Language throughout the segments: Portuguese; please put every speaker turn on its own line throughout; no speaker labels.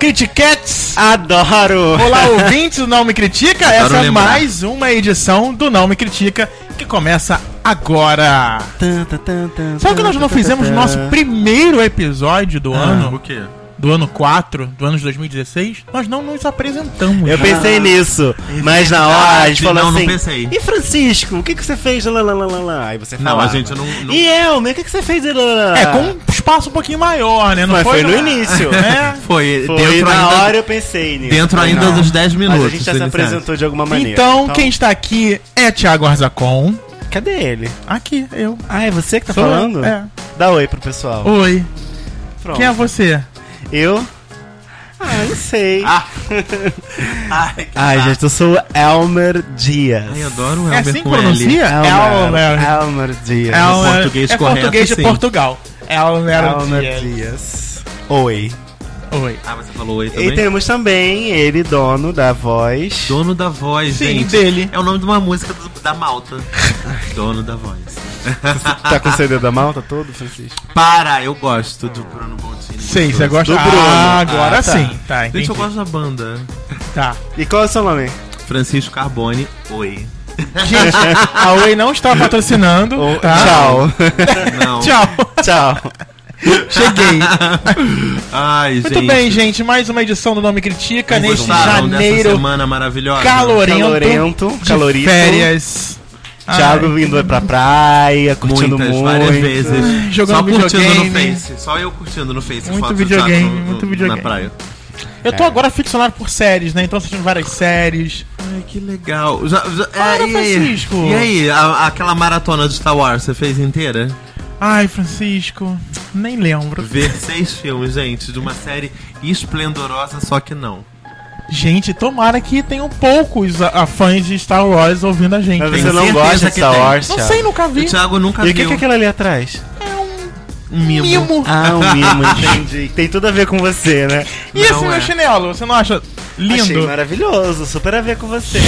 Criticats!
Adoro!
Olá, ouvintes do Não Me Critica.
Adoro
Essa é mais uma edição do Não Me Critica que começa agora. Sabe que nós não fizemos o nosso primeiro episódio do
O
ano,
quê?
Do ano 4, do ano de 2016? Nós não nos apresentamos.
Eu pensei nisso, mas na hora a gente falou
não, não
assim:
pensei.
E Francisco, o que, que você fez? Lá, lá, lá, lá, lá. Aí você
Não, a gente não. não...
E Elmer, o que, que você fez? Lá, lá, lá.
É, com um espaço um pouquinho maior, né? Não
Mas foi no
na-
início.
É.
Foi,
Foi
dentro
na
ainda.
hora eu pensei nisso.
Dentro
Foi
ainda
não.
dos 10 minutos.
Mas a gente já se apresentou de alguma maneira.
Então, quem está aqui é Thiago Arzacon.
Cadê ele?
Aqui, eu.
Ah, é você que tá
Sou eu,
falando?
É.
Dá oi pro pessoal.
Oi.
Pronto.
Quem é você?
Eu? Ah, não sei.
Ah. Ai,
Ai, gente, eu sou o Elmer Dias.
Ai, adoro o
É
Elmer
assim que
L.
pronuncia?
Elmer, Elmer Dias.
Elmer-
português
é
correto,
português de
sim.
Portugal. Elmer,
Elmer
Dias.
Dias. Oi.
Oi.
Ah, você falou oi
E
também?
temos também ele, dono da voz.
Dono da voz,
Sim,
gente.
dele.
É o nome de uma música do- da Malta. Dono da voz.
Tá com o CD da malta todo, Francisco?
Para, eu gosto do Bruno Boldini.
Sei, você gosta
Do Bruno.
Ah, agora
Ah, tá.
sim. Tá, entendi.
Gente, eu gosto da banda.
Tá.
E qual é o seu nome?
Francisco Carbone, oi.
Gente, a Oi não está patrocinando. tá?
Tchau.
Não.
Tchau.
Tchau.
Cheguei.
Ai, gente.
Muito bem, gente. Mais uma edição do Nome Critica
Vocês
neste janeiro
semana maravilhosa?
calorento,
Calorento, calorito.
férias.
Thiago
Ai,
vindo pra praia, curtindo
Muitas,
muito.
várias vezes.
Ai, jogando
Só curtindo
videogame.
no Face. Só eu curtindo no Face.
Muito videogame,
no-
muito videogame.
Na praia.
Eu tô agora ficcionado por séries, né? Então assistindo várias séries.
Ai, que legal. Já, já,
Para,
e aí?
Francisco.
E aí, a- aquela maratona de Star Wars, você fez inteira?
Ai, Francisco, nem lembro.
Ver seis filmes, gente, de uma série esplendorosa, só que não.
Gente, tomara que tenham poucos a, a fãs de Star Wars ouvindo a gente.
Mas você não gosta de Star. Wars,
Não sei, nunca
O
vi.
Thiago nunca
E o que,
viu
que é aquilo ali atrás?
Um
mimo.
mimo.
Ah, um mimo, entendi. Tem tudo a ver com você, né?
E esse
Não
meu
é.
chinelo, você não acha lindo?
Achei maravilhoso, super a ver com você.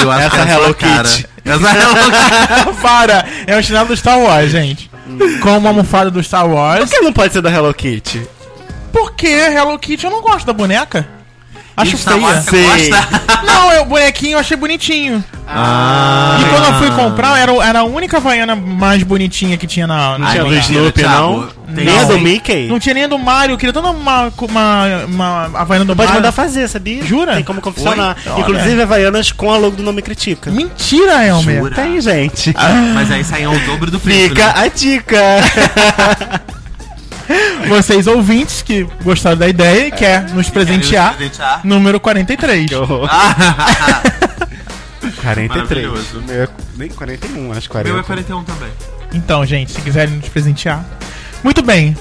Eu acho
Essa
que é
Hello
cara.
Kitty.
Essa Hello Kitty.
Para! É o chinelo do Star Wars, gente. Com uma almofada do Star
Por
Wars.
que não pode ser da Hello Kitty?
Porque Hello Kitty eu não gosto da boneca. Acho feia.
você
Sei.
Não, eu, o bonequinho eu achei bonitinho.
Ah.
E quando eu fui comprar, era, era a única vaiana mais bonitinha que tinha na.
Não
na
tinha do. Snoopy, não? Nem a do. Mickey?
Não tinha nem a do Mario, eu queria toda uma, uma, uma Havaiana do
Pode
Mario.
mandar fazer, sabia?
Jura?
Tem como confeccionar. Inclusive Havaianas com a logo do Nome Critica.
Mentira, Elmer.
Jura?
Tem, gente.
Mas aí sai o dobro do preço,
Fica
né?
a dica.
Vocês ouvintes que gostaram da ideia e quer nos presentear,
Presentear.
número 43.
Que horror.
Ah,
43.
Maravilhoso.
Meu é- nem 41, acho que
Meu
40.
é 41 também.
Então, gente, se quiserem nos presentear. Muito bem.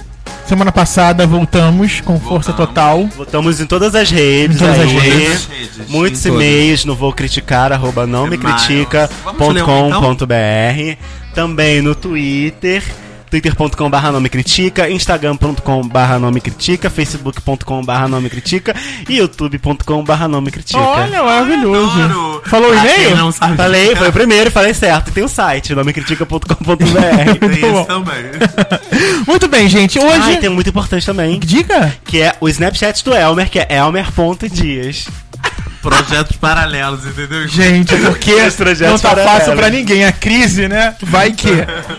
Semana passada voltamos com força
Voltamos.
total.
Botamos em todas as redes.
Em todas
aí.
as redes.
redes.
Muitos e-mails no vou criticar, arroba não me critica.com.br. Também no Twitter, twitter.com barra não me critica, instagram.com barra não me critica, facebook.com barra não me critica e youtube.com barra não me critica.
Olha, maravilhoso.
Adoro.
Falou o e-mail?
não sabe.
Falei, foi o primeiro, falei certo. E tem o site, nomecritica.com.br.
Esse também.
Muito bem, gente.
Ah,
Hoje.
e tem um muito importante também,
Diga!
que é o Snapchat do Elmer, que é elmer.dias.
Projetos paralelos, entendeu?
Gente, porque não tá
paralelos.
fácil pra ninguém. A crise, né? Vai que.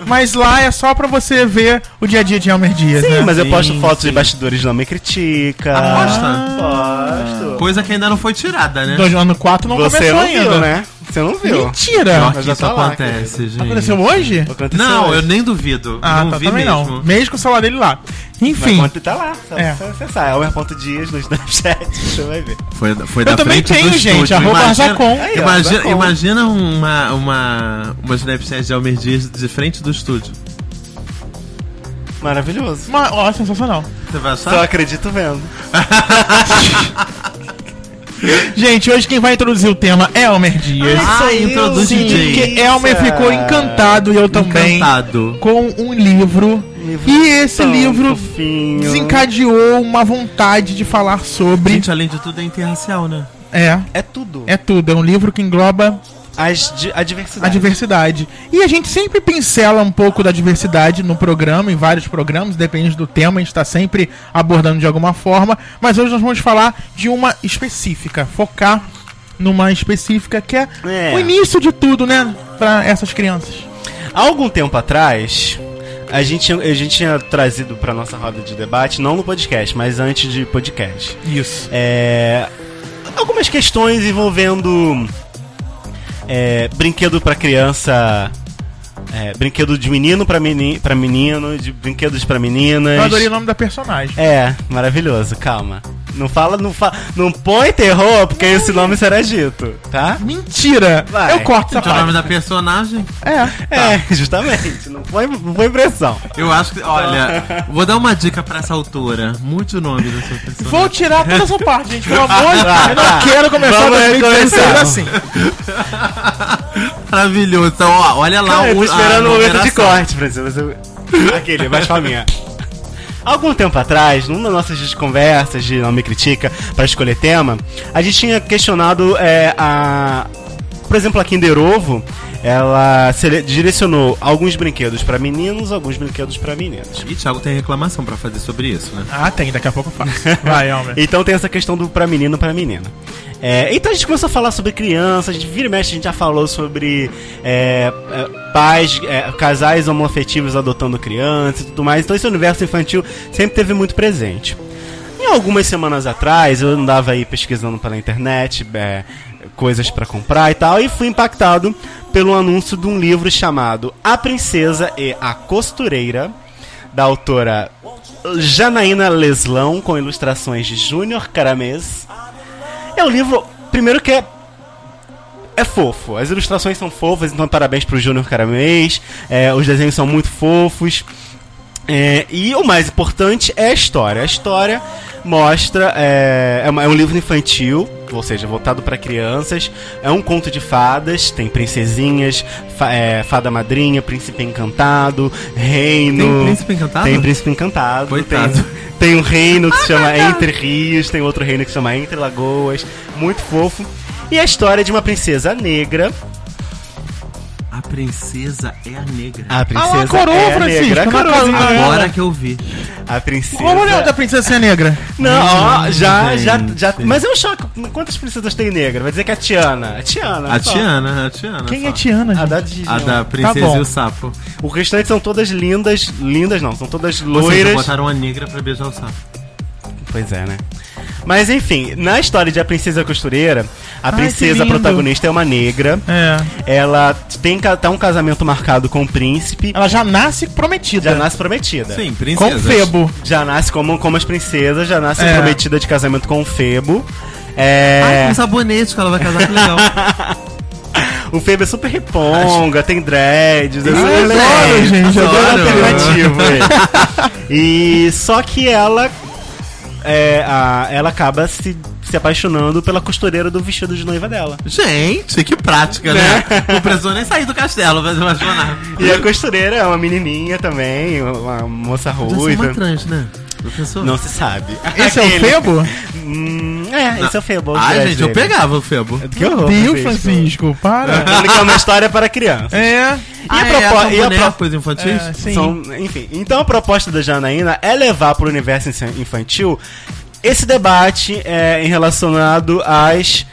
Mas lá é só pra você ver o dia a dia de Elmer Dias,
Sim,
né?
mas eu
Sim,
posto fotos
sim.
de bastidores do Não Me Critica.
Aposta?
Posto.
Coisa que ainda não foi tirada, né?
Do ano 4 não
Você
começou
não
ainda.
viu, né? Você não viu.
Mentira!
Pior
Mas
que isso
tá lá,
acontece, gente.
Aconteceu hoje?
Aconteceu
Não,
hoje.
eu nem duvido.
Ah,
não
tá,
vi
também
mesmo.
não. Mesmo com o celular dele lá.
Mas
Enfim.
quando tá lá, só
É.
você acessar. Elmer.dias no Snapchat, você vai ver.
Foi, foi
Eu
da
também
frente
tenho,
do
gente,
estúdio.
arroba
Imagina.
Aí, ó,
imagina, imagina uma, uma, uma Snapchat de Almer Dias de frente do estúdio.
Maravilhoso.
Uma, ó, sensacional.
Você vai
Só
achar?
acredito vendo.
Gente, hoje quem vai introduzir o tema é Elmer Dias.
Ah,
eu,
introduz
sim.
DJ.
Porque Elmer ficou encantado e eu também
Encantado.
com um livro.
Livro
E esse livro
fofinho.
desencadeou uma vontade de falar sobre.
Gente, além de tudo, é interracial, né?
É,
É tudo.
é tudo. É um livro que engloba
as, a
a
diversidade.
diversidade. E a gente sempre pincela um pouco da diversidade no programa, em vários programas, depende do tema, a gente está sempre abordando de alguma forma. Mas hoje nós vamos falar de uma específica, focar numa específica que é,
É.
o início de tudo, né? Para essas crianças.
Há algum tempo atrás, a gente, a gente tinha trazido pra nossa roda de debate, não no podcast, mas antes de podcast.
Isso.
É, algumas questões envolvendo é, brinquedo pra criança. é, brinquedo de menino pra, meni, pra menino, de brinquedos pra meninas.
Eu adorei o nome da personagem.
É, maravilhoso, calma. Não fala, não fala. Não põe terror, porque esse nome será dito, tá?
Mentira!
Vai.
Eu corto essa
Gente, é o nome
parte.
da personagem?
É.
É, justamente. Não põe, não põe pressão.
Eu acho que. Olha, vou dar uma dica pra essa autora. Mude o nome da sua personagem.
Vou tirar toda essa parte, gente. Pelo amor de Deus. Eu não quero começar
Vamos
2016
recomeçar.
assim.
Maravilhoso. Então, ó, olha lá
Cara, eu tô
o-
esperando
a
o momento de corte, pra você. Aquele, mais faminha. Algum tempo atrás, numa das nossas conversas de Não Me Critica para escolher tema, a gente tinha questionado é, a. Por exemplo, a Kinder Ovo, ela direcionou alguns brinquedos para meninos, alguns brinquedos para meninas.
Ih, Thiago tem reclamação pra fazer sobre isso, né?
Ah, tem. Daqui a pouco eu faço. Vai, Elmer.
Então tem essa questão do pra menino pra menina. É, então a gente começou a falar sobre crianças, de vira e mexe a gente já falou sobre é, é, pais, é, casais homoafetivos adotando crianças e tudo mais. Então esse universo infantil sempre teve muito presente. E algumas semanas atrás eu andava aí pesquisando pela internet é, coisas pra comprar e tal, e fui impactado pelo anúncio de um livro chamado A Princesa e a Costureira, da autora Janaína Leslão, com ilustrações de Júnior Caramês. É um livro, primeiro que é é fofo. As ilustrações são fofas, então parabéns pro Júnior Caramês. É, os desenhos são muito fofos. É, e o mais importante é a história. A história mostra. É, é, uma- é um livro infantil, ou seja, voltado para crianças. É um conto de fadas, tem princesinhas, fa- é, fada madrinha, príncipe encantado, reino.
Tem príncipe encantado?
Tem príncipe encantado.
Coitado.
Tem, tem um reino que se chama Entre Rios, tem outro reino que se chama Entre Lagoas. Muito fofo. E a história de uma princesa negra.
A princesa é a negra.
A princesa
Ah lá, coroa,
é
Francisco,
negra. A
na
coroazinha
casinha.
dela.
Agora que eu vi.
A princesa.
Qual o nome da princesa negra?
Não, ó, já, já,
gente.
já. Mas eu choco. Quantas princesas tem negra? Vai dizer que é a Tiana. A Tiana.
A
só.
Tiana, a Tiana.
Quem
só.
é Tiana,
A da Disney.
A da princesa
bom.
e o sapo.
O restante são todas lindas. Lindas não, são todas loiras.
botaram a negra pra beijar o sapo.
Pois é, né? Mas enfim, na história de A Princesa Costureira, a
Ai,
princesa protagonista é uma negra.
É.
Ela tem tá um casamento marcado com o príncipe.
Ela já nasce prometida.
Já nasce prometida.
Sim,
com
princesa.
Febo.
Já nasce como, como as princesas, já nasce
É.
prometida de casamento com o Febo.
Ai,
É,
com sabonete que ela vai casar, que legal.
o Febo é super riponga, tem dreads, é super
eu
legal.
adoro, gente, eu
Adoro
adoro.
alternativo. e só que ela é, a- ela acaba se, se apaixonando pela costureira do vestido de noiva dela.
Gente, que prática, né? Não precisou nem sair do castelo pra se apaixonar.
E a costureira é uma menininha também, uma moça
Podia ser uma
ruiva.
trans, né?
Não se sabe.
Esse é o Febo?
Hum, é, esse é o Febo.
Ai,
dreads
gente, eu
dele.
pegava o Febo.
Que horror,
Deus, Francisco, para.
É uma história para criança.
É.
E
Ah,
a
é,
propo- e a
bonecos infantis?
É, sim.
São, enfim, então a proposta da Janaína é levar para o universo infantil esse debate é, em relacionado às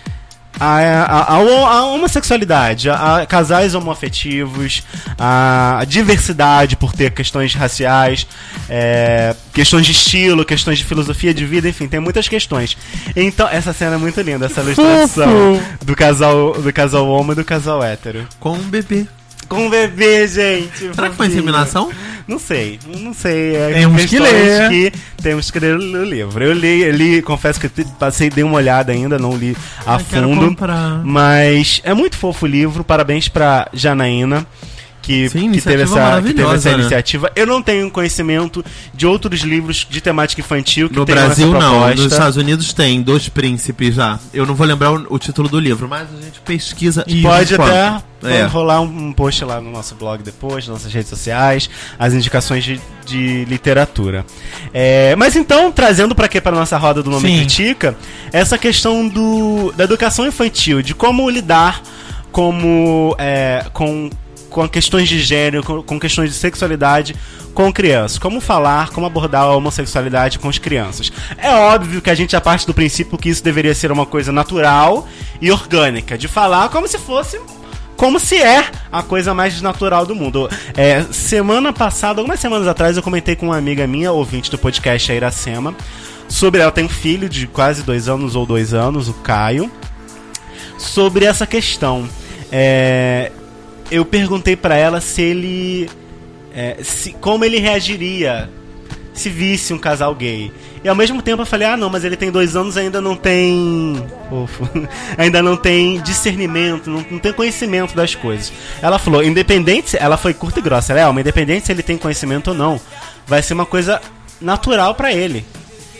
a, a, a, a homossexualidade, a, a casais homoafetivos, a, diversidade por ter questões raciais, é, questões de estilo, questões de filosofia de vida, enfim, tem muitas questões. Então, essa cena é muito linda, essa ilustração do casal, do casal homo e do casal hétero.
Com um bebê.
Com um bebê, gente.
Será que foi
fofinho.
inseminação?
Não sei, não sei. É
Temos que ler.
que temos que ler o livro. Eu li, eu li confesso que eu passei, dei uma olhada ainda, não li a
quero
fundo. Mas é muito fofo o livro. Parabéns pra Janaína. Que,
Sim,
que, teve essa, que teve essa
né?
iniciativa. Eu não tenho conhecimento de outros livros de temática infantil que
No Brasil, não. Nos Estados Unidos tem Dois Príncipes já. Eu não vou lembrar o, o título do livro, mas a gente pesquisa e
Pode até.
É.
rolar um, um post lá no nosso blog depois, nas nossas redes sociais, as indicações de, de literatura. É, mas então, trazendo para quê? Para nossa roda do Nome
Sim.
Critica, essa questão do, da educação infantil, de como lidar como é, com, com questões de gênero, com, com questões de sexualidade com crianças. Como falar, como abordar a homossexualidade com as crianças. É óbvio que a gente já parte do princípio que isso deveria ser uma coisa natural e orgânica, de falar como se fosse como se é a coisa mais natural do mundo. É, semana passada, algumas semanas atrás, eu comentei com uma amiga minha, ouvinte do podcast a Iracema, sobre ela tem um filho de quase dois anos ou dois anos, o Caio, sobre essa questão. É, eu perguntei para ela se ele, é, se, como ele reagiria se visse um casal gay. E ao mesmo tempo eu falei, ah não, mas ele tem dois anos ainda não tem. Ainda não tem discernimento, não, não, tem conhecimento das coisas. Ela falou, independente, ela foi curta e grossa, ela é, uma independente se ele tem conhecimento ou não, vai ser uma coisa natural para ele.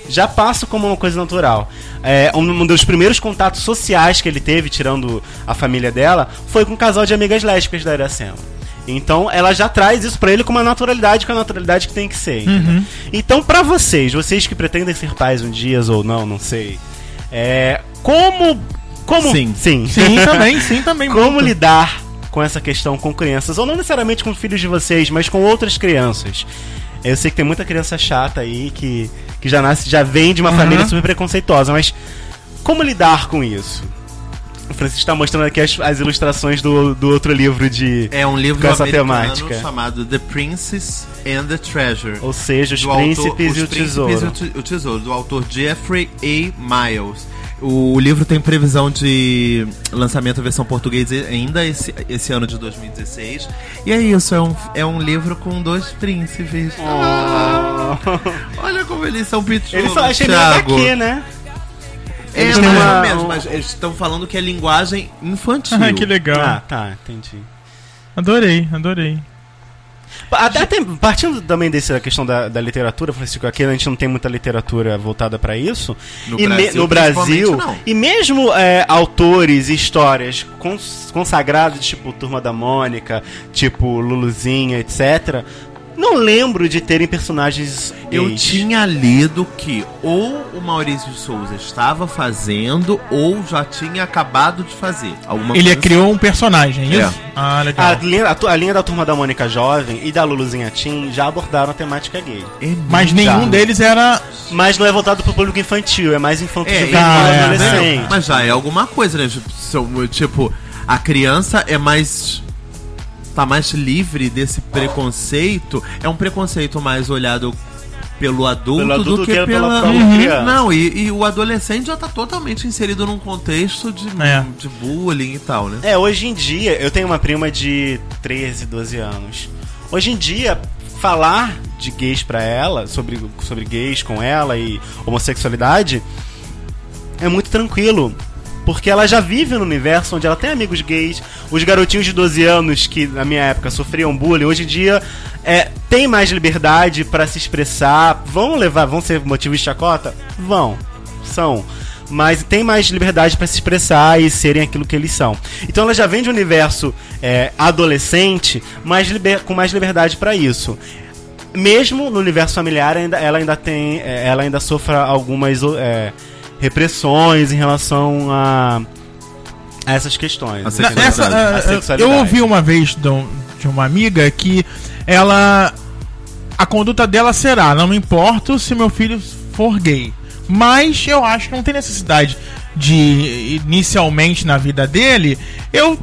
Já passa como uma coisa natural. É, um, dos primeiros contatos sociais que ele teve, tirando a família dela, foi com um casal de amigas lésbicas da Iracema. Então ela já traz isso para ele com uma naturalidade, com a naturalidade que tem que ser. Uhum. Então, para vocês, vocês que pretendem ser pais um dia ou não, não sei. É, como. Como.
Sim. Sim, sim também, sim, também.
Como muito. lidar com essa questão com crianças, ou não necessariamente com filhos de vocês, mas com outras crianças. Eu sei que tem muita criança chata aí que, que já nasce, já vem de uma uhum. família super preconceituosa, mas como lidar com isso? O Francisco está mostrando aqui as, as, ilustrações do, do outro livro de.
É um livro com essa temática. chamado The Princess and the Treasure.
Ou seja, os príncipes, autor, e, os o tesouro.
e o Tesouro, do autor Jeffrey A. Miles. O livro tem previsão de lançamento versão portuguesa ainda esse, esse ano de 2016. E é isso, é um, é um livro com dois príncipes. Oh. Ah, olha como eles são pitosos. Eles são
achei meio daqui, né?
É, mais uma... ou menos, mas eles estão falando que é linguagem infantil.
Ah, que legal.
Ah, tá, entendi.
Adorei, adorei.
Até tem, partindo também dessa questão da, da literatura, Francisco, aqui a gente não tem muita literatura voltada para isso.
No
e
Brasil,
me, no Brasil e mesmo é, autores e histórias cons, consagrados, tipo Turma da Mônica, tipo Luluzinha, etc., não lembro de terem personagens.
Eu tinha lido que ou o Maurício de Souza estava fazendo ou já tinha acabado de fazer.
Alguma Ele criou assim. um personagem, é isso? É.
Ah, legal. A linha, a, a linha, da turma da Mônica Jovem e da Luluzinha Tim já abordaram a temática gay.
É Mas nenhum deles era.
Mas não é voltado pro público infantil, é mais infantil é,
é, adolescente. Mas já é alguma coisa, né? Tipo, a criança é mais tá mais livre desse preconceito, é um preconceito mais olhado pelo adulto, pelo adulto do que, que pela, pela uhum. Não, e, e, o adolescente já tá totalmente inserido num contexto de, é. de bullying e tal, né?
É, hoje em dia, eu tenho uma prima de 13, 12 anos. Hoje em dia, falar de gays para ela, sobre, sobre gays com ela e homossexualidade, é muito tranquilo porque ela já vive no universo onde ela tem amigos gays. Os garotinhos de 12 anos que na minha época sofriam bullying, hoje em dia é, tem mais liberdade para se expressar. Vão levar, vão ser motivo de chacota? Vão. São mas tem mais liberdade para se expressar e serem aquilo que eles são. Então ela já vem de um universo é, adolescente, mais liber, com mais liberdade para isso. Mesmo no universo familiar, ainda, ela ainda tem, é, ela ainda sofre algumas é, repressões em relação a, a essas questões. A
Essa, a, eu ouvi uma vez de, de uma amiga que ela. A conduta dela será: não me importo se meu filho for gay. Mas eu acho que não tem necessidade de, inicialmente na vida dele, eu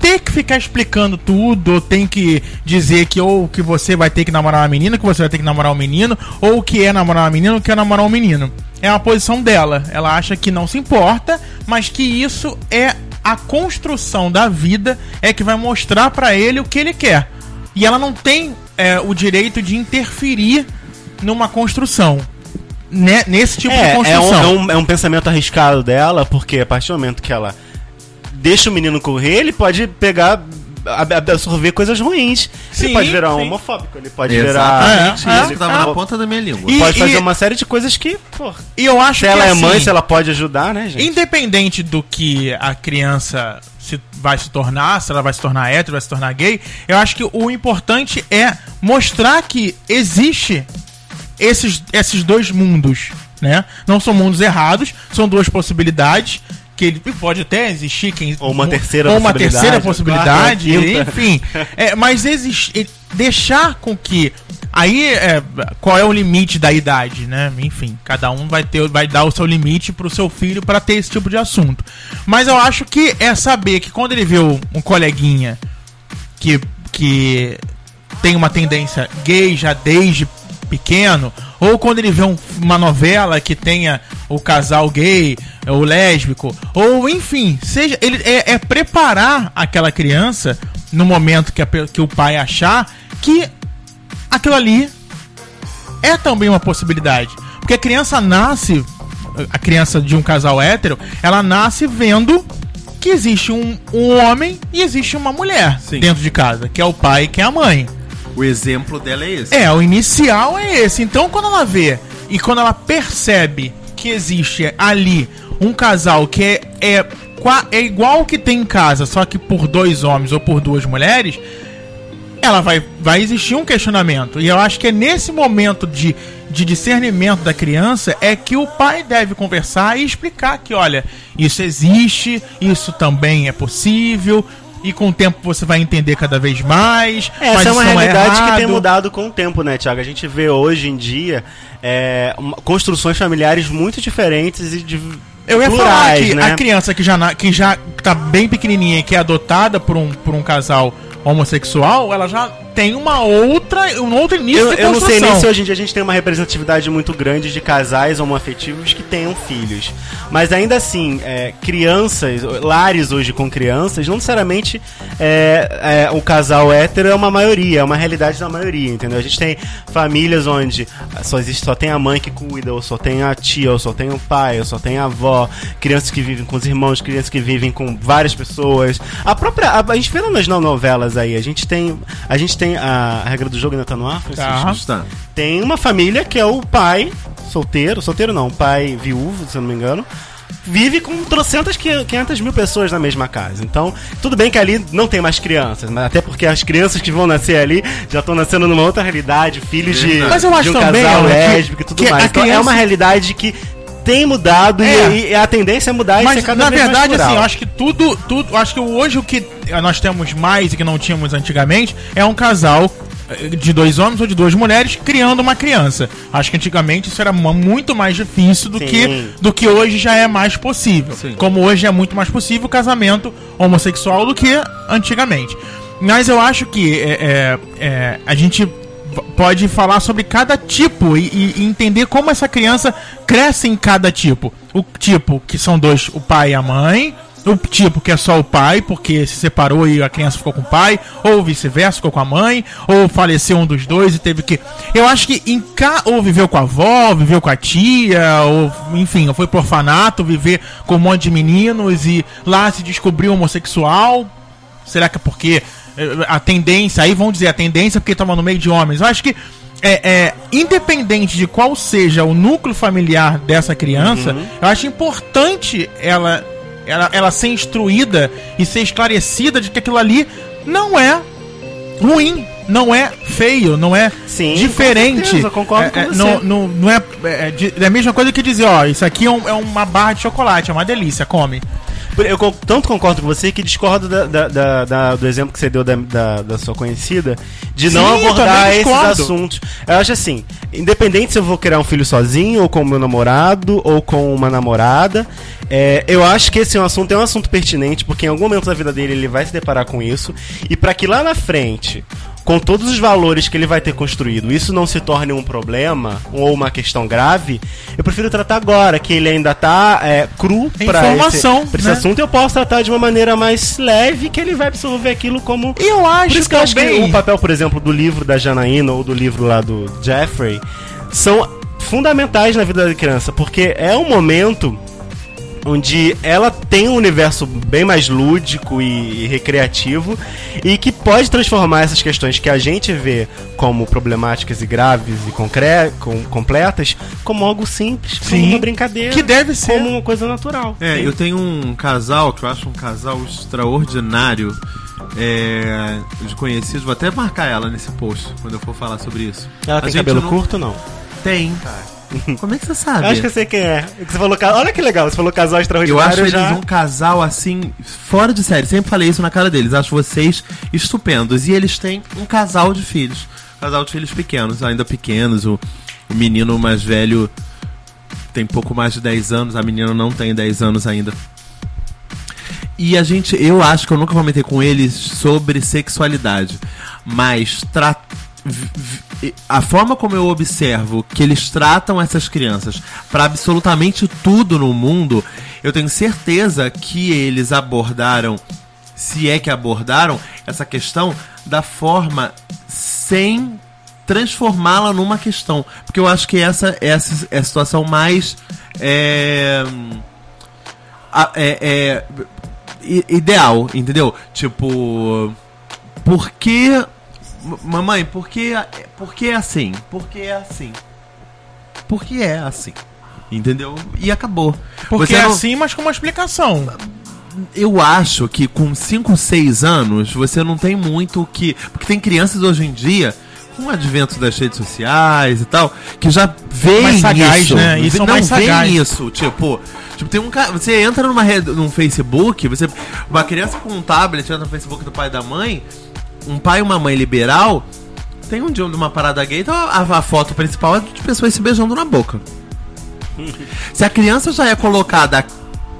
ter que ficar explicando tudo, ou tem que dizer que ou que você vai ter que namorar uma menina, que você vai ter que namorar um menino, ou que é namorar uma menina, ou que é namorar um menino é uma posição dela. Ela acha que não se importa, mas que isso é a construção da vida é que vai mostrar para ele o que ele quer. E ela não tem é, o direito de interferir numa construção. Né, nesse tipo
é,
de construção.
É um, é, um, é um pensamento arriscado dela, porque a partir do momento que ela deixa o menino correr, ele pode pegar absorver coisas ruins. Sim, ele pode virar sim. homofóbico, ele pode Exatamente.
virar. É, isso é, tava é. na ponta da minha língua.
E, pode fazer e, uma série de coisas que. Pô,
e eu acho
se
que
ela
é
assim, mãe, se ela pode ajudar, né, gente?
Independente do que a criança se vai se tornar, se ela vai se tornar hétero, vai se tornar gay, eu acho que o importante é mostrar que existe esses, esses dois mundos, né? Não são mundos errados, são duas possibilidades que ele pode até existir quem
Ou uma terceira
ou uma
possibilidade,
terceira possibilidade,
quarta,
enfim, é, mas existe deixar com que aí é, qual é o limite da idade, né? Enfim, cada um vai ter vai dar o seu limite pro seu filho para ter esse tipo de assunto. Mas eu acho que é saber que quando ele vê um um coleguinha que que tem uma tendência gay já desde pequeno, ou quando ele vê um- uma novela que tenha o casal gay, ou lésbico, ou enfim, seja, ele é, é preparar aquela criança no momento que, a que o pai achar que aquilo ali é também uma possibilidade. Porque a criança nasce, a criança de um casal hétero, ela nasce vendo que existe um, um homem e existe uma mulher
Sim.
dentro de casa, que é o pai e que é a mãe.
O exemplo dela é esse.
É, o inicial é esse. Então, quando ela vê e quando ela percebe que existe ali um casal que é, é, é igual o que tem em casa, só que por dois homens ou por duas mulheres, ela vai, vai existir um questionamento. E eu acho que é nesse momento de, de discernimento da criança é que o pai deve conversar e explicar que, olha, isso existe, isso também é possível. E com o tempo você vai entender cada vez mais. mas
Essa é uma
não
realidade que tem mudado com o tempo, né, Tiago? A gente vê hoje em dia é, uma- construções familiares muito diferentes e de
Eu ia falar
plurais,
que
né?
a criança que já, que já tá bem pequenininha e que é adotada por um, por um casal homossexual, ela já tem uma outra, um outro início
Eu,
de
eu não sei nem
construção.
se hoje em dia a gente tem uma representatividade muito grande de casais homoafetivos que tenham filhos. Mas ainda assim, é, crianças, lares hoje com crianças, não necessariamente é, é, o casal hétero é uma maioria, é uma realidade da maioria, entendeu? A gente tem famílias onde só existe, só tem a mãe que cuida, ou só tem a tia, ou só tem o pai, ou só tem a avó, crianças que vivem com os irmãos, crianças que vivem com várias pessoas. A própria. A, a gente vê nas novelas aí, a gente tem. A gente tem a, a regra do jogo ainda tá no ar, Francisco?
Tá.
Está.
Tem uma família que é o pai solteiro, solteiro não, pai viúvo, se eu não me engano, vive com trocentas, que- 500 mil pessoas na mesma casa. Então, tudo bem que ali não tem mais crianças, mas até porque as crianças que vão nascer ali já estão nascendo numa outra realidade, filhos de,
Mas
eu
de
acho
um
também,
casal
que-
lésbico e tudo mais. Então, é
criança-
uma realidade que tem mudado
É.
e, e a tendência é mudar e
Mas
ser cada
na
vez mais
verdade, assim,
plural.
eu acho que tudo, tudo, acho que hoje o que nós temos mais e que não tínhamos antigamente é um casal eh, de dois homens ou de duas mulheres criando uma criança. Acho que antigamente isso era mu- muito mais difícil do
Sim.
que do que hoje já é mais possível.
Sim.
Como hoje é muito mais possível o casamento homossexual do que antigamente. Mas eu acho que é, é, é, a gente pode falar sobre cada tipo e, e- entender como essa criança cresce em cada tipo. O tipo que são dois, o pai e a mãe. O tipo que é só o pai, porque se separou e a criança ficou com o pai, ou vice-versa, ficou com a mãe, ou faleceu um dos dois e teve que. Eu acho que em ca... ou viveu com a avó, viveu com a tia, ou enfim, ou foi pro orfanato, viver com um monte de meninos e lá se descobriu homossexual. Será que é porque a tendência, aí vão dizer a tendência é porque tava no meio de homens. Eu acho que é, é, independente de qual seja o núcleo familiar dessa criança, eu acho importante ela, ela, ela ser instruída e ser esclarecida de que aquilo ali não é ruim, não é feio, não é
Sim,
diferente.
com certeza, eu concordo
É,
com
é,
você.
Não, não, não é, é, é a mesma coisa que dizer, ó, isso aqui é, um- é uma barra de chocolate, é uma delícia, come.
Eu tanto concordo com você que discordo da- da- da- da- do exemplo que você deu da, sua conhecida de
Sim,
não abordar esses assuntos. Eu acho assim, independente se eu vou criar um filho sozinho, ou com o meu namorado, ou com uma namorada, é, eu acho que esse é um assunto é um assunto pertinente, porque em algum momento da vida dele ele vai se deparar com isso, e para que lá na frente com todos os valores que ele vai ter construído, isso não se torne um problema ou uma questão grave, eu prefiro tratar agora, que ele ainda tá é, cru
É informação,
esse, pra esse
né?
assunto, eu posso tratar de uma maneira mais leve, que ele vai absorver aquilo como...
E eu acho
Por isso que eu acho que o papel, por exemplo, do livro da Janaína ou do livro lá do Jeffrey são fundamentais na vida da criança, porque é um momento onde ela tem um universo bem mais lúdico e, e recreativo e que pode transformar essas questões que a gente vê como problemáticas e graves e concre com, completas como algo simples, como
Sim,
uma brincadeira,
que deve ser.
como uma coisa natural.
É,
Sim.
eu tenho um casal que eu acho um casal extraordinário é, de conhecidos. Vou até marcar ela nesse post quando eu for falar sobre isso.
Ela
A
tem cabelo
não-
curto não?
Tem. Como é que você sabe?
Eu acho que eu sei quem é. Você falou, olha que legal, você falou casal extraordinário.
Eu acho eles
já...
um casal assim, fora de série. Sempre falei isso na cara deles. Acho vocês estupendos. E eles têm um casal de filhos. Casal de filhos pequenos, ainda pequenos. O, o menino mais velho tem pouco mais de 10 anos, a menina não tem 10 anos ainda. E a gente, eu acho que eu nunca comentei com eles sobre sexualidade, mas tra v- v- a forma como eu observo que eles tratam essas crianças para absolutamente tudo no mundo, eu tenho certeza que eles abordaram, se é que abordaram, essa questão da forma sem transformá-la numa questão. Porque eu acho que essa, essa é a situação mais. É, é- é ideal, entendeu? Tipo. Por que. Mamãe, por que, por que é assim? Por que é assim? Porque é assim. Entendeu? E acabou.
Porque é
não-
assim, mas com uma explicação.
eu acho que com 5, 6 anos você não tem muito o que. Porque tem crianças hoje em dia, com o advento das redes sociais e tal, que já veem
sagaz,
isso.
né? E são
não veem isso. Tipo, tipo, tem um cara. Você entra numa rede, num Facebook, você. Uma criança com um tablet entra no Facebook do pai e da mãe, um pai e uma mãe liberal. Tem um dia de uma parada gay, então a, a foto principal é de pessoas se beijando na boca. Se a criança já é colocada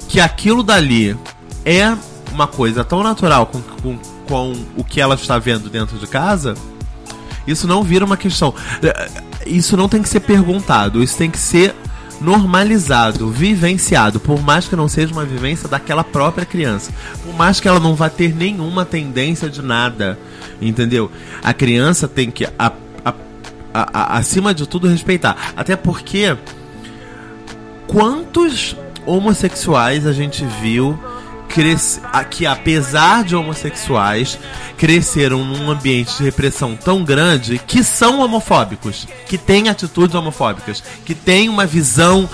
que aquilo dali é uma coisa tão natural com, com, com o que ela está vendo dentro de casa, isso não vira uma questão. Eh, Isso não tem que ser perguntado, isso tem que ser normalizado, vivenciado, por mais que não seja uma vivência daquela própria criança, por mais que ela não vá ter nenhuma tendência de nada, entendeu? A criança tem que, a- a- a- acima de tudo, respeitar. Até porque quantos homossexuais a gente viu que, apesar de homossexuais, cresceram num ambiente de repressão tão grande que são homofóbicos, que têm atitudes homofóbicas, que têm uma visão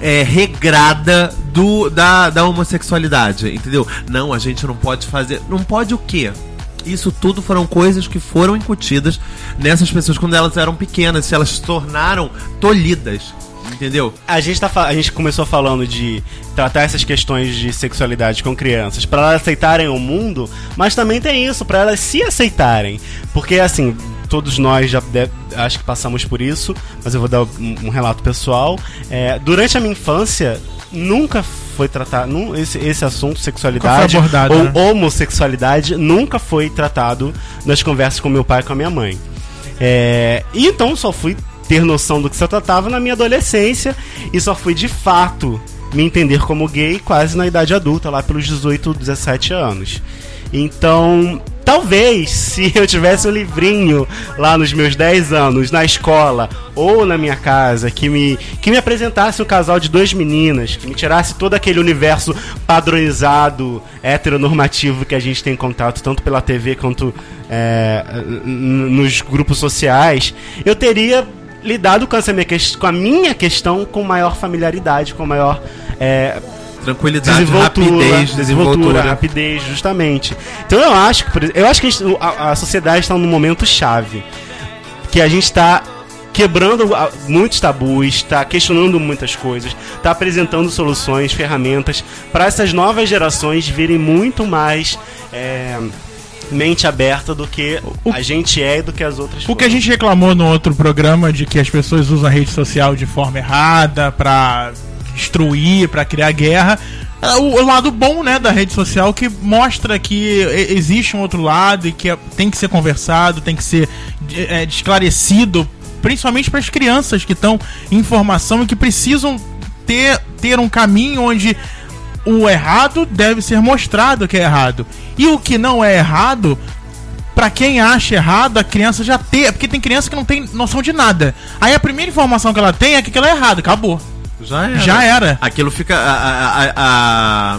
é, regrada do, da, da homossexualidade, entendeu? Não, a gente não pode fazer. Não pode o quê? Isso tudo foram coisas que foram incutidas nessas pessoas quando elas eram pequenas, se elas se tornaram tolhidas. Entendeu?
A gente, tá, a gente começou falando de tratar essas questões de sexualidade com crianças para elas aceitarem o mundo, mas também tem isso, para elas se aceitarem. Porque, assim, todos nós já de- acho que passamos por isso, mas eu vou dar um, um relato pessoal. É, durante a minha infância, nunca foi tratado. esse, esse assunto, sexualidade
abordado,
ou
né?
homossexualidade, nunca foi tratado nas conversas com meu pai e com a minha mãe. É, e então só fui ter noção do que se tratava na minha adolescência e só fui de fato me entender como gay quase na idade adulta, lá pelos 18, 17 anos. Então, talvez se eu tivesse um livrinho lá nos meus 10 anos na escola ou na minha casa que me que me apresentasse um casal de duas meninas, que me tirasse todo aquele universo padronizado, heteronormativo que a gente tem contato tanto pela TV quanto é, nos grupos sociais, eu teria lidado com, essa minha, com a minha questão com maior familiaridade, com maior é,
Tranquilidade,
desenvoltura,
rapidez,
desenvoltura, rapidez, justamente. Então eu acho que, eu acho que a, a- sociedade está num momento chave, que a gente está quebrando muitos tabus, está questionando muitas coisas, está apresentando soluções, ferramentas para essas novas gerações virem muito mais é, mente aberta do que a gente é e do que as outras.
O que a gente reclamou no outro programa de que as pessoas usam a rede social de forma errada pra destruir, pra criar guerra. é O, o lado bom, né, da rede social que mostra que existe um outro lado e que é- tem que ser conversado, tem que ser é, esclarecido, principalmente para as crianças que estão em formação e que precisam ter, ter um caminho onde o errado deve ser mostrado que é errado. E o que não é errado, pra quem acha errado, a criança já tem. Porque tem criança que não tem noção de nada. Aí a primeira informação que ela tem é que aquilo é errado, acabou.
Já era.
Já era.
Aquilo fica. A, a, a,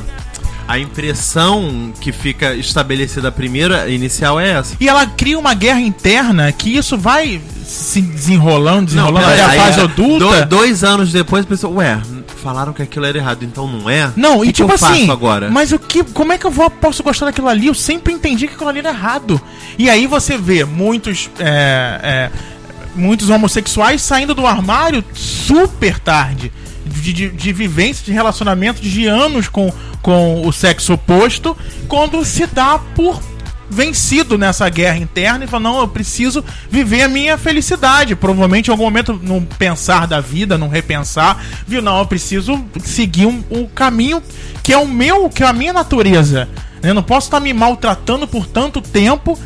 a, impressão que fica estabelecida primeira, inicial, é essa.
E ela cria uma guerra interna que isso vai se desenrolando, desenrolando até a fase
é,
adulta.
do- dois anos depois, a pessoa, ué, falaram que aquilo era errado, então não é?
Não, e
que
tipo
que eu
assim,
agora?
mas o que, como é que eu vou, posso gostar daquilo ali? Eu sempre entendi que aquilo ali era errado. E aí você vê muitos é, é, muitos homossexuais saindo do armário super tarde. De, de, de vivência, de relacionamento de anos com, com o sexo oposto, quando se dá por vencido nessa guerra interna e fala: não, eu preciso viver a minha felicidade. Provavelmente em algum momento, num pensar da vida, num repensar, viu? Não, eu preciso seguir um, um caminho que é o meu, que é a minha natureza. Eu não posso estar me maltratando por tanto tempo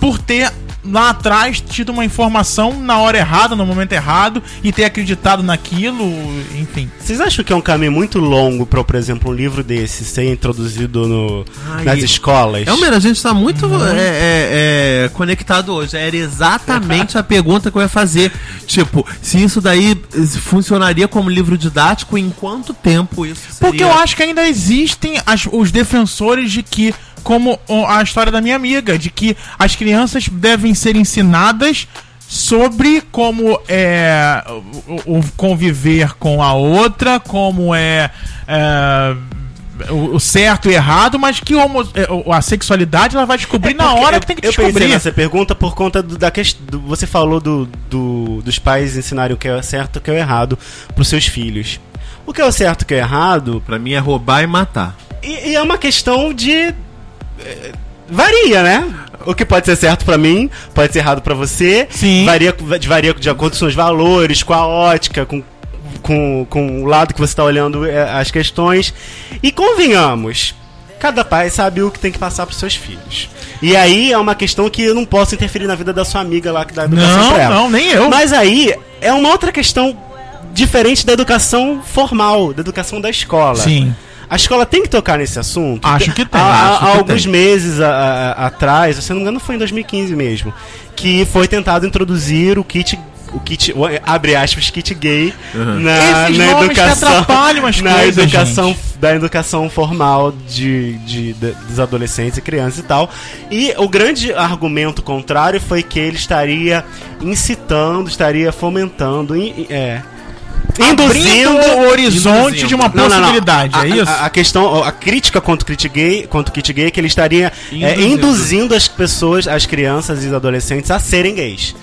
por ter lá atrás tido uma informação na hora errada, no momento errado e ter acreditado naquilo, enfim.
Vocês acham que é um caminho muito longo para, por exemplo, um livro desse ser introduzido no, Ai, nas escolas?
É, a gente está muito é, é, é, conectado hoje. Era exatamente a pergunta que eu ia fazer. Tipo, se isso daí funcionaria como livro didático, em quanto tempo isso
seria? Porque eu acho que ainda existem as, os defensores de que como a história da minha amiga, de que as crianças devem ser ensinadas sobre como é o, o conviver com a outra, como é, é o, certo e errado, mas que homo, é, a sexualidade ela vai descobrir é na hora
eu,
que tem que
eu
descobrir. Eu
pensei nessa pergunta por conta do, da questão. Você falou do, do, dos pais ensinarem o que é certo e o que é errado para os seus filhos. O que é o certo e o que é errado.
para mim é roubar e matar.
E, e é uma questão de varia, né? O que pode ser certo para mim, pode ser errado para você.
Sim.
Varia, varia de acordo com os seus valores, com a ótica, com, com, com o lado que você está olhando é, as questões. E convenhamos, cada pai sabe o que tem que passar para seus filhos. E aí é uma questão que eu não posso interferir na vida da sua amiga lá que dá educação
não, pra ela. Não, nem eu.
Mas aí é uma outra questão diferente da educação formal, da educação da escola.
Sim.
A escola tem que tocar nesse assunto?
Acho que tem.
Há, há que alguns tem. meses a, a, atrás, se não me engano foi em 2015 mesmo, que foi tentado introduzir o kit o kit, abre aspas, kit gay
uhum. na, na educação,
na coisas, educação gente. da educação formal de, de, de, dos adolescentes e crianças e tal. E o grande argumento contrário foi que ele estaria incitando, estaria fomentando, é,
induzindo o horizonte induzindo. de uma possibilidade, não, não, não.
é isso? A, a, questão, a crítica contra o kit gay, contra o kit gay é que ele estaria induzindo. É, induzindo as pessoas, as crianças e os adolescentes a serem gays.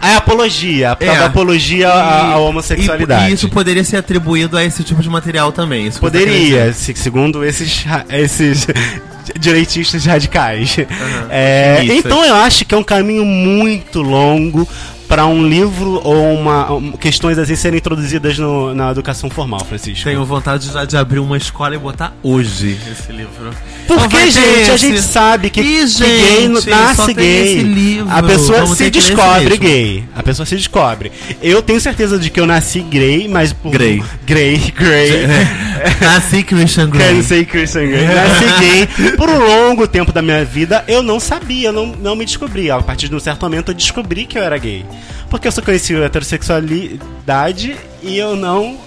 A apologia, a é. apologia e, à, homossexualidade.
E, isso poderia ser atribuído a esse tipo de material também. Isso
poderia, se, segundo esses, esses direitistas radicais. Uhum. É, então eu acho que é um caminho muito longo para um livro ou uma um, questões assim serem introduzidas no, na educação formal, Francisco?
Tenho vontade já de abrir uma escola e botar hoje esse livro.
Porque, gente, esse. a gente sabe que,
Ih, gente, gay
nasce gay. A pessoa Vamos se descobre gay. A pessoa se descobre. Eu tenho certeza de que eu nasci gay, mas
por. Grey.
Grey, Grey.
nasci Christian Grey.
Nasci Christian Grey. Nasci gay. Por um longo tempo da minha vida, eu não sabia, não, não me descobri. A partir de um certo momento, eu descobri que eu era gay. Porque eu só conheci a heterossexualidade e eu não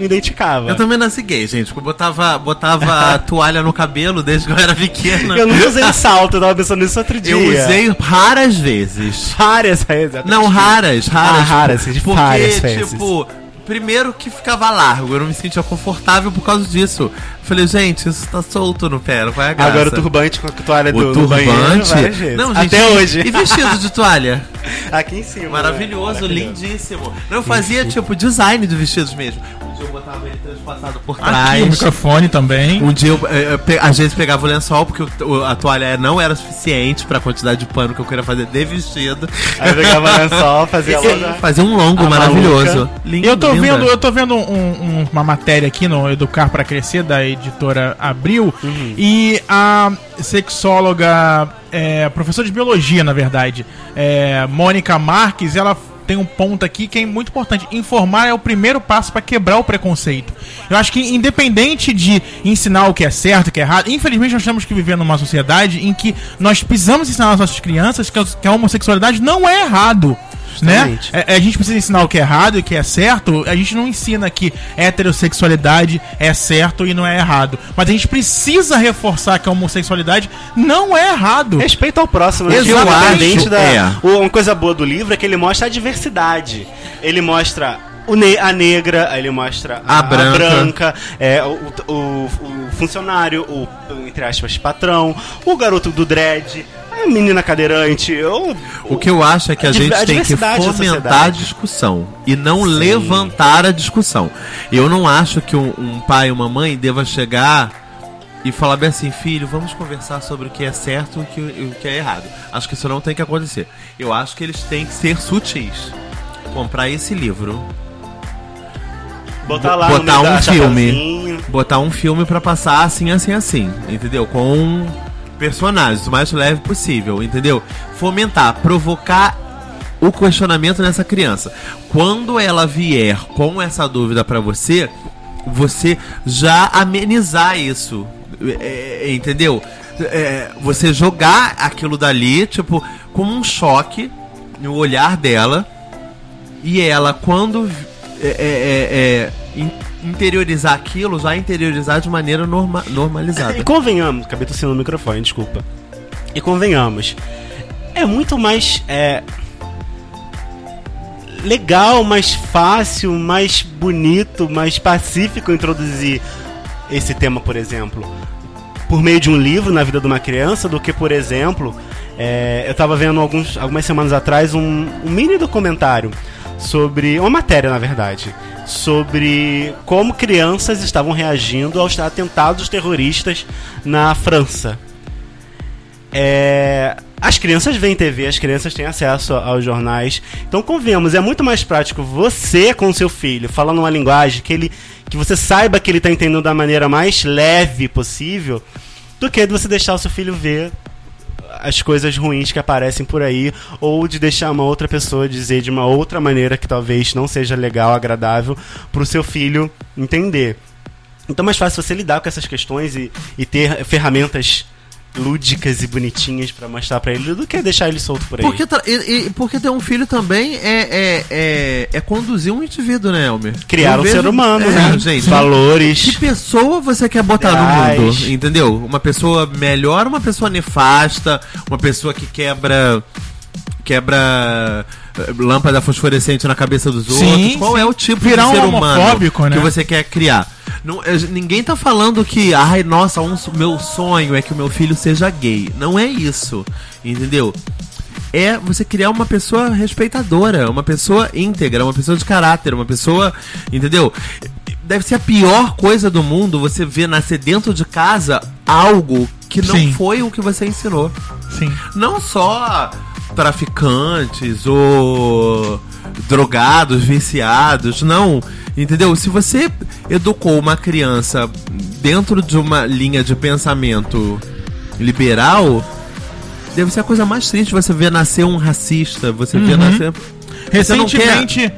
me identificava.
Eu também nasci gay, gente. Eu botava, botava toalha no cabelo desde que eu era pequena.
Eu não usei salto, eu tava pensando nisso outro dia.
Eu usei raras vezes.
Várias vezes.
Não, raras, raras. Ah,
raras, porque, várias vezes.
tipo, primeiro que ficava largo, eu não me sentia confortável por causa disso. Falei, gente, isso tá solto no pé, não vai a
Agora o turbante com a toalha
o
do,
turbante.
banheiro,
não, gente, Até hoje. E vestido de toalha?
Aqui em cima.
Maravilhoso, né? lindíssimo. Eu fazia, tipo, design de vestidos mesmo. Um dia eu botava ele transpassado por trás. Aqui,
o microfone também.
Um dia eu, eu, eu às vezes pegava o lençol, porque o, a toalha não era suficiente pra quantidade de pano que eu queria fazer de vestido.
Aí pegava o lençol, fazia
longa. Fazia um longo maravilhoso.
Lindo, eu tô. Vendo, eu tô vendo um, um, uma matéria aqui no Educar para Crescer, da editora Abril, uhum. e a sexóloga, é, professora de biologia, na verdade, é, Mônica Marques, ela tem um ponto aqui que é muito importante. Informar é o primeiro passo para quebrar o preconceito. Eu acho que, independente de ensinar o que é certo e o que é errado, infelizmente nós temos que viver numa sociedade em que nós precisamos ensinar às nossas crianças que a homossexualidade não é errado. Né? É, a gente precisa ensinar o que é errado e o que é certo. A gente não ensina que heterossexualidade é certo e não é errado. Mas a gente precisa reforçar que a homossexualidade não é errado.
Respeito ao próximo.
Né? Exatamente.
Da, é. Uma coisa boa do livro é que ele mostra a diversidade. Ele mostra a negra, ele mostra
a, a branca, a branca
é, o, o, o, funcionário, o, entre aspas, patrão, o garoto do dread, a menina cadeirante. Ou,
O que eu acho é que a,
a
gente
a
tem que fomentar a discussão e não levantar a discussão. Eu não acho que um, um pai e uma mãe deva chegar e falar bem assim, filho, vamos conversar sobre o que é certo e o que, o que é errado. Acho que isso não tem que acontecer. Eu acho que eles têm que ser sutis. Comprar esse livro,
botar lá
botar um filme. botar um filme pra passar assim, assim, assim, entendeu? Com personagens, o mais leve possível, entendeu? Fomentar, provocar o questionamento nessa criança. Quando ela vier com essa dúvida pra você, você já amenizar isso, é, é, entendeu? É, você jogar aquilo dali, tipo, como um choque no olhar dela e ela, quando é, é, é, é, interiorizar aquilo, já interiorizar de maneira norma- normalizada.
E convenhamos, acabei tossindo no microfone, desculpa. E convenhamos, é muito mais é, legal, mais fácil, mais bonito, mais pacífico introduzir esse tema, por exemplo, por meio de um livro na vida de uma criança, do que, por exemplo, é, eu estava vendo alguns, algumas semanas atrás um, um mini documentário sobre. Uma matéria, na verdade. Sobre como crianças estavam reagindo aos atentados terroristas na França. É, as crianças veem TV, as crianças têm acesso aos jornais. Então, convenhamos, é muito mais prático você com seu filho falando uma linguagem que ele que você saiba que ele está entendendo da maneira mais leve possível, do que você deixar o seu filho ver as coisas ruins que aparecem por aí, ou de deixar uma outra pessoa dizer de uma outra maneira que talvez não seja legal, agradável, para o seu filho entender. Então é mais fácil você lidar com essas questões e, e ter ferramentas lúdicas e bonitinhas para mostrar para ele do que deixar ele solto por aí.
Porque, tra- e- e- porque ter um filho também é, é, é, é conduzir um indivíduo, né, Elmer?
Criar
Eu
um
vejo-
ser humano,
é,
né?
Gente,
Valores.
Que pessoa você quer botar no mundo? Entendeu? Uma pessoa melhor, uma pessoa nefasta, uma pessoa que quebra. Quebra eh, lâmpada fosforescente na cabeça dos
Sim,
outros. Qual
sim.
é o tipo
Virar
de
um
ser humano
homofóbico, né?
que você quer criar? Não, eh, ninguém tá falando que, ai, nossa, um, meu sonho é que o meu filho seja gay. Não é isso. Entendeu? é você criar uma pessoa respeitadora, uma pessoa íntegra, uma pessoa de caráter, uma pessoa. Entendeu? Deve ser a pior coisa do mundo você ver nascer dentro de casa algo que não
Sim.
foi o que você ensinou.
Sim.
Não só traficantes ou drogados, viciados, não. Entendeu? Se você educou uma criança dentro de uma linha de pensamento liberal, deve ser a coisa mais triste você ver nascer um racista, você ver
Uhum.
nascer. Não quer-
Recentemente.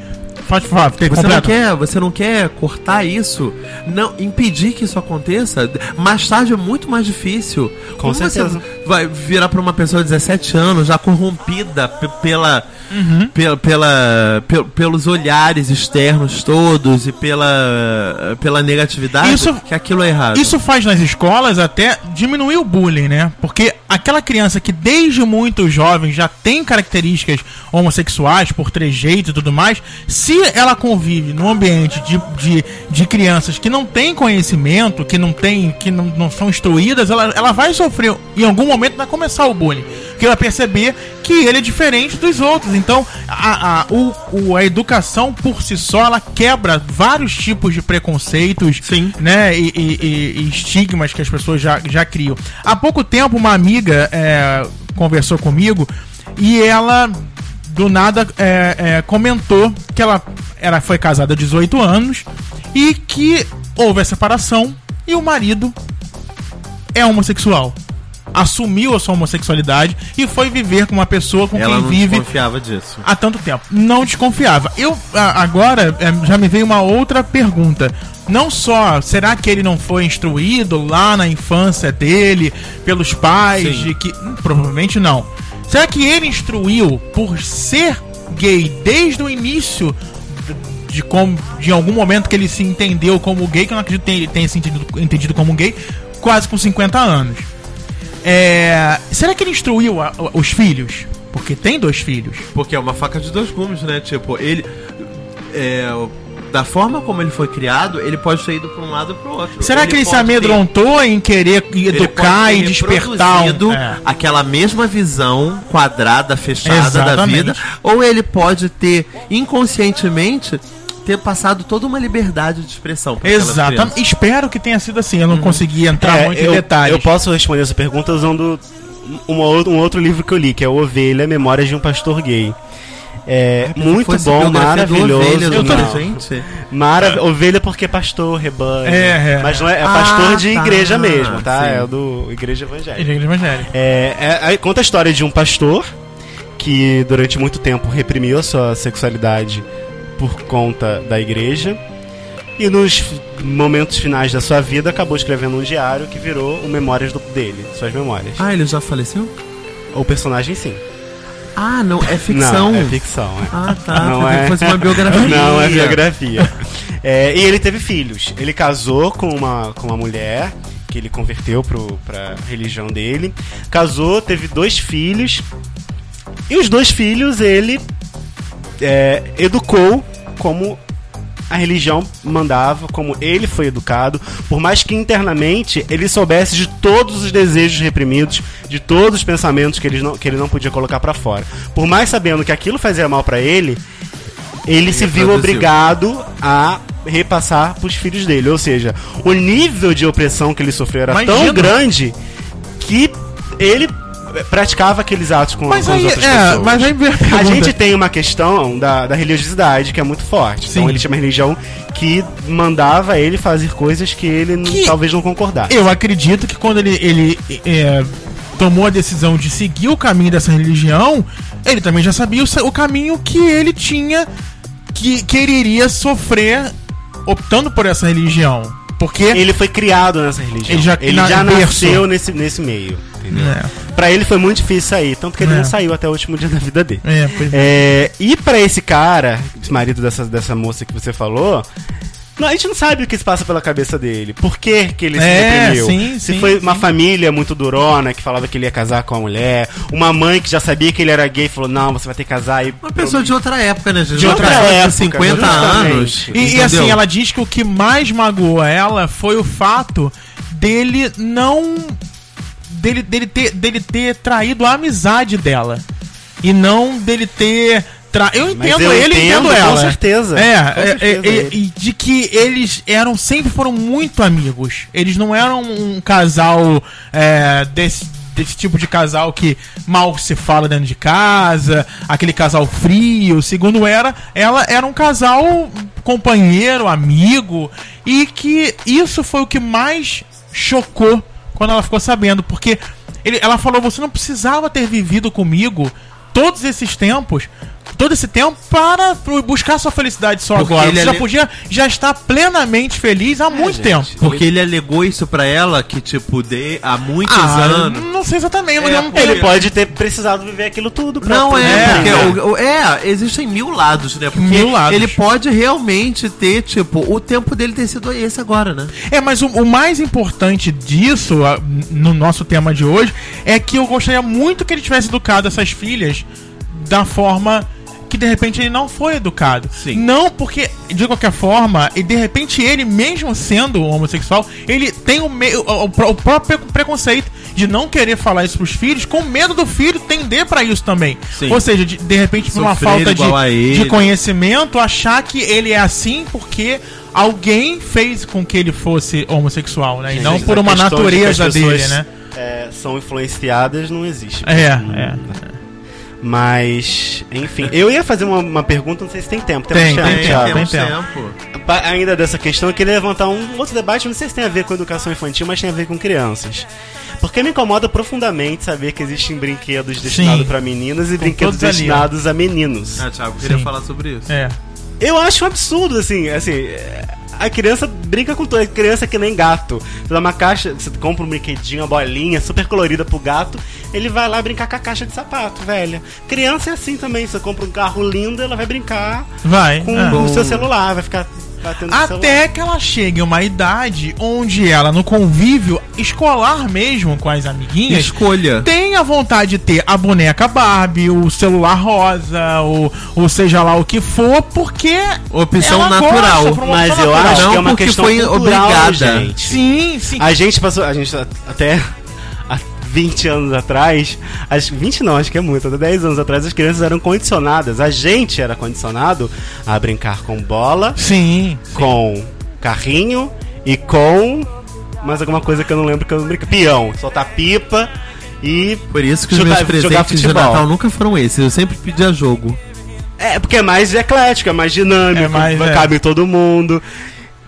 Pode falar, tem
Você não quer, você não quer cortar isso, não impedir que isso aconteça. Mais tarde é muito mais difícil.
Com
Como
certeza.
Você vai virar para uma pessoa de 17 anos já corrompida pe- pela,
Uhum.
pela, pela pe- pelos olhares externos todos e pela pela negatividade
Isso-
que aquilo é errado.
Isso faz nas escolas até diminuir o bullying, né? Porque aquela criança que desde muito jovem já tem características homossexuais, por trejeito e tudo mais, se ela convive num ambiente de, de, de crianças que não têm conhecimento, que não tem, que não, não são instruídas, ela, ela vai sofrer, em algum momento vai começar o bullying. Porque ela vai perceber que ele é diferente dos outros. Então, a, a, o, o- a educação por si só, ela quebra vários tipos de preconceitos,
Sim.
né? E, e- e- estigmas que as pessoas já, já criam. Há pouco tempo, uma amiga é, conversou comigo e ela, do nada, é, é, comentou que ela era, foi casada há 18 anos e que houve a separação e o marido é homossexual. Assumiu a sua homossexualidade e foi viver com uma pessoa com
Ela
quem
não
vive
desconfiava disso.
há tanto tempo. Não desconfiava. Eu agora é, já me veio uma outra pergunta. Não só será que ele não foi instruído lá na infância dele pelos pais
Sim.
de que hum, provavelmente não. Será que ele instruiu por ser gay desde o início de, como de algum momento que ele se entendeu como gay, que eu não acredito que tenha, tenha se entendido, entendido como gay, quase com 50 anos. É, será que ele instruiu a- os filhos? Porque tem dois filhos.
Porque é uma faca de dois gumes, né? Tipo, ele. É, da forma como ele foi criado, ele pode ter ido pra um lado ou pro outro.
Será que ele se
pode ter-
amedrontou em querer
ele
educar e despertar um... É.
aquela mesma visão quadrada, fechada da
Exatamente.
vida, ou ele pode ter inconscientemente ter passado toda uma liberdade de expressão.
Exatamente.
crianças.
Espero que tenha sido assim. Eu não consegui entrar
É,
muito
eu,
em detalhes.
eu posso responder essa pergunta usando uma um outro livro que eu li, que é Ovelha, Memórias de um Pastor Gay. É muito bom, maravilhoso.
Ovelha,
Eu tô-
não.
gente.
Marav Ovelha porque é pastor, rebanho.
É, é.
Mas não é, é
Ah,
pastor de
tá.
igreja mesmo, tá?
Sim.
É o do igreja evangélica.
Igreja evangélica.
É, é, aí conta a história de um pastor que durante muito tempo reprimiu a sua sexualidade por conta da igreja. E nos momentos finais da sua vida acabou escrevendo um diário que virou o Memórias do- dele, suas memórias.
Ah, ele já faleceu?
O personagem sim.
Ah, não, é ficção.
Não, é ficção. É.
Ah, tá.
Não é.
uma biografia.
Não, é biografia. É, e ele teve filhos. Ele casou com uma, com uma mulher que ele converteu pro, pra religião dele. Casou, teve dois filhos. E os dois filhos ele é, educou como a religião mandava, como ele foi educado, por mais que internamente ele soubesse de todos os desejos reprimidos, de todos os pensamentos que ele não, que ele não podia colocar pra fora. Por mais sabendo que aquilo fazia mal pra ele, ele se viu obrigado a repassar pros filhos dele. Ou seja, o nível de opressão que ele sofreu era tão
Imagina.
grande que ele praticava aqueles atos com,
Mas
com as
aí,
outras
é,
pessoas.
mas aí a
gente tem uma questão da, da religiosidade que é muito forte.
Sim.
Então ele tinha uma religião que mandava ele fazer coisas que ele
Que-
talvez não concordasse.
Eu acredito que quando ele, ele é, tomou a decisão de seguir o caminho dessa religião, ele também já sabia o, o caminho que ele tinha, que, que ele iria sofrer optando por essa religião. Porque.
Ele foi criado nessa religião.
Ele já-
ele
na-
já
berço.
nasceu nesse, nesse meio. Entendeu?
É,
Pra ele foi muito difícil sair, tanto que ele
É.
não saiu até o último dia da vida dele.
é, pois é.
É, e pra esse cara, esse marido dessa, dessa moça que você falou, não, a gente não sabe o que se passa pela cabeça dele. Por que, que ele se
É,
reprimiu?
sim,
se
sim,
foi
sim.
uma família muito durona que falava que ele ia casar com a mulher, uma mãe que já sabia que ele era gay e falou: Não, você vai ter que casar. E,
Uma pessoa de outra época, né, gente?
De
Uma
outra
pessoa
época,
de 50
justamente.
anos.
E, e assim, ela diz que o que mais magoou ela foi o fato dele não. Dele, dele, ter, dele ter traído a amizade dela. E não dele ter. Tra... Eu entendo
eu
ele,
entendo,
entendo
com
ela.
certeza.
É,
Com
é,
certeza
é, é, e de que eles eram sempre foram muito amigos. Eles não eram um casal é, desse, desse tipo de casal que mal se fala dentro de casa, aquele casal frio. Segundo era, ela era um casal companheiro, amigo, e que isso foi o que mais chocou quando ela ficou sabendo, porque ele, ela falou: você não precisava ter vivido comigo todos esses tempos. Todo esse tempo para buscar sua felicidade só
Porque
agora.
ele
Você já podia já estar plenamente feliz há muito
gente.
tempo.
Porque ele alegou isso pra ela, que, tipo, de, há muitos
Ah,
anos.
não sei exatamente, eu não
É,
lembro
Ele pode ter precisado viver aquilo tudo pra
Não é,
É,
porque
é.
o- o- é, existem mil lados, né? Porque
Mil lados.
ele pode realmente ter, tipo, o tempo dele ter sido esse agora, né?
É, mas o, o mais importante disso, a- no nosso tema de hoje, é que eu gostaria muito que ele tivesse educado essas filhas da forma que de repente ele não foi educado.
Sim.
Não porque, de qualquer forma, e de repente ele, mesmo sendo homossexual, ele tem o, me- o, o pró- o próprio preconceito de não querer falar isso pros filhos, com medo do filho tender pra isso também.
Sim.
Ou seja, de, de repente, por uma falta de, de conhecimento, achar que ele é assim porque alguém fez com que ele fosse homossexual, né? E não por uma
de
natureza
as
dele, né?
é, são influenciadas, não existe.
É,
Hum,
é.
Mas, enfim, eu ia fazer uma, uma pergunta, não sei se tem tempo.
Tem,
chance,
tem,
Thiago?
tem.
tempo.
Ainda dessa questão, eu queria levantar um outro debate, não sei se tem a ver com educação infantil, mas tem a ver com crianças. Porque me incomoda profundamente saber que existem brinquedos destinados para meninas e brinquedos
ali, ó.
destinados a meninos.
Ah, Thiago, queria
Sim.
falar sobre isso.
É.
Eu acho um absurdo, assim, assim. A criança brinca com toda. A criança é que nem gato. Você dá uma caixa, você compra um brinquedinho, uma bolinha super colorida pro gato, ele vai lá brincar com a caixa de sapato, velha. Criança é assim também. Você compra um carro lindo, ela vai brincar
Vai.
com
é.
o seu celular, vai ficar.
Até que ela chegue em uma idade onde ela, no convívio escolar mesmo com as amiguinhas,
Escolha.
tem a vontade de ter a boneca Barbie, o celular rosa, ou, ou seja lá o que for, porque.
Opção
ela
natural.
gosta,
Mas eu
natural.
acho
Não,
que é uma questão
foi
cultural,
obrigada.
gente.
Sim, sim.
A gente passou, a gente até há 20 anos atrás, as 20 não, acho que é muito, até 10 anos atrás as crianças eram condicionadas, a gente era condicionado a brincar com bola,
Sim.
com carrinho e com mais alguma coisa que eu não lembro que eu não brinco, peão, soltar pipa e
Por isso que os
Jogar-
meus presentes de. Natal nunca foram esses. Eu sempre pedia jogo.
é porque é mais eclético, é mais dinâmico,
É mais, é.
cabe todo mundo.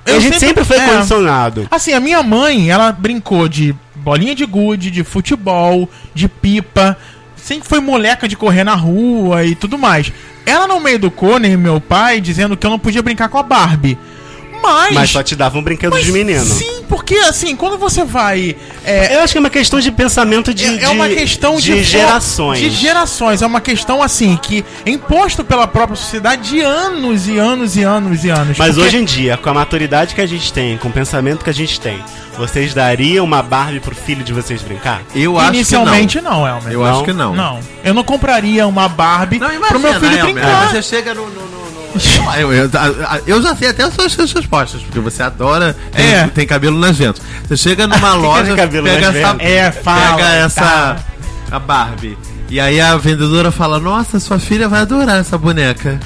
Eu
a gente
sempre-
sempre, foi
é.
condicionado.
Assim, a minha mãe, ela brincou de bolinha de gude, de futebol, de pipa. Sempre foi moleca de correr na rua e tudo mais. Ela não me educou, nem meu pai, dizendo que eu não podia brincar com a Barbie. Mas.
Mas só te dava um brinquedo
mas
de menino.
Sim, porque assim, quando você vai. é,
Eu acho que é uma questão de pensamento de,
é, é uma questão de,
de gerações.
De gerações. É uma questão assim que é imposto pela própria sociedade de anos e anos e anos e anos.
Mas
Porque-
hoje em dia, com a maturidade que a gente tem, com o pensamento que a gente tem, vocês dariam uma Barbie pro filho de vocês brincar?
Eu acho
Inicialmente não, Elmer.
que não. Eu
Não?
acho que não.
Não, eu não compraria uma Barbie
Não, imagina,
pro meu filho
Elmer,
brincar.
Você chega no- no- no- Eu, eu- eu já sei até as suas suas respostas, porque você adora. Tem,
É.
tem cabelo nas ventas. Você chega numa loja, pega essa.
É, fala,
Pega essa.
tá.
A Barbie. E aí a vendedora fala: Nossa, sua filha vai adorar essa boneca.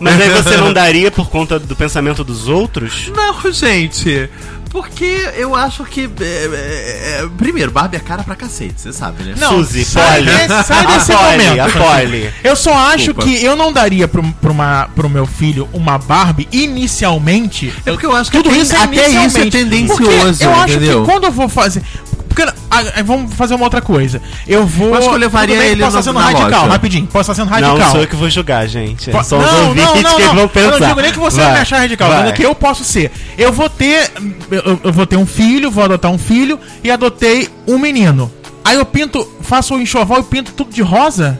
Mas aí você não daria por conta do pensamento dos outros?
Não, gente. Porque eu acho que. é, é, é, primeiro, Barbie é cara pra cacete, você sabe, né?
Não,
Suzy,
sai sai desse momento.
a Polly.
Eu só acho
Desculpa.
que eu não daria pro, pro, uma, pro meu filho uma Barbie inicialmente.
É porque eu acho que
Tudo
até,
isso é
até isso é
inicialmente.
tendencioso,
Porque eu acho
entendeu?
que quando eu vou fazer. Porque, ah, ah, vamos fazer uma outra coisa. Eu vou.
Eu acho que eu levaria
bem
ele
posso estar sendo radical,
loja.
rapidinho. Posso estar sendo
Não,
radical.
sou eu que vou julgar, gente.
Po-
os
não,
ouvintes
não, não,
que
não.
vão pensar.
Eu não digo nem que você vai, me achar radical, eu
vai.
digo que eu posso ser. Eu vou ter. Eu, eu vou ter um filho, vou adotar um filho e adotei um menino. Aí eu pinto, faço o enxoval e pinto tudo de rosa?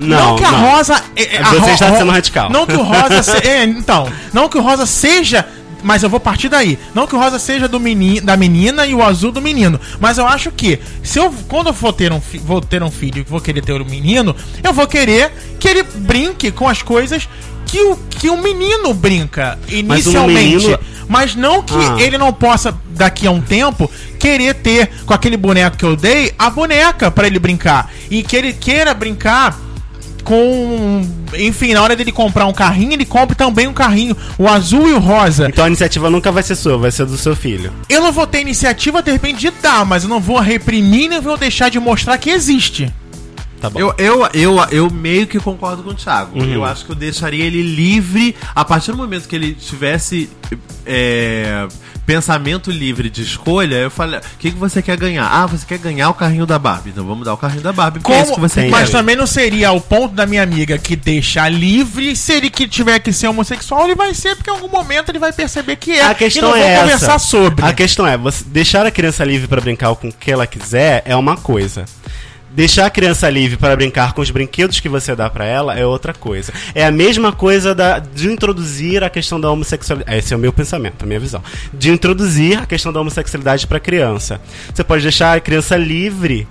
Não,
que a
não.
rosa. é- é- a
Você está sendo radical.
Não que o rosa. se- é, então. Não que o rosa seja. Mas eu vou partir daí. Não que o rosa seja do menino, da menina e o azul do menino. Mas eu acho que, se eu, quando eu for ter um, vou ter um filho e vou querer ter um menino, eu vou querer que ele brinque com as coisas que o, que o menino brinca
Mas
inicialmente.
menino-
Mas não que
Ah.
ele não possa, daqui a um tempo, querer ter com aquele boneco que eu dei, a boneca pra ele brincar. E que ele queira brincar com. Enfim, na hora dele comprar um carrinho, ele compre também um carrinho, o azul e o rosa.
Então a iniciativa nunca vai ser sua, vai ser do seu filho.
Eu não vou ter iniciativa, de repente, de dar, mas eu não vou reprimir nem vou deixar de mostrar que existe.
Tá bom.
Eu, eu, eu, eu meio que concordo com o Thiago.
Uhum.
Eu acho que eu deixaria ele livre a partir do momento que ele tivesse é, pensamento livre de escolha. Eu falei: o que, que você quer ganhar? Ah, você quer ganhar o carrinho da Barbie. Então vamos dar o carrinho da Barbie. porque é isso que você
mas também não seria o ponto da minha amiga que deixar livre. Se ele que tiver que ser homossexual, ele vai ser, porque em algum momento ele vai perceber que é.
A questão
e não
é essa.
conversar sobre.
A questão é, você deixar a criança livre para brincar com o que ela quiser é uma coisa. Deixar a criança livre para brincar com os brinquedos que você dá para ela é outra coisa. É a mesma coisa da, de introduzir a questão da homossexualidade. Esse é o meu pensamento, a minha visão. De introduzir a questão da homossexualidade para criança. Você pode deixar a criança livre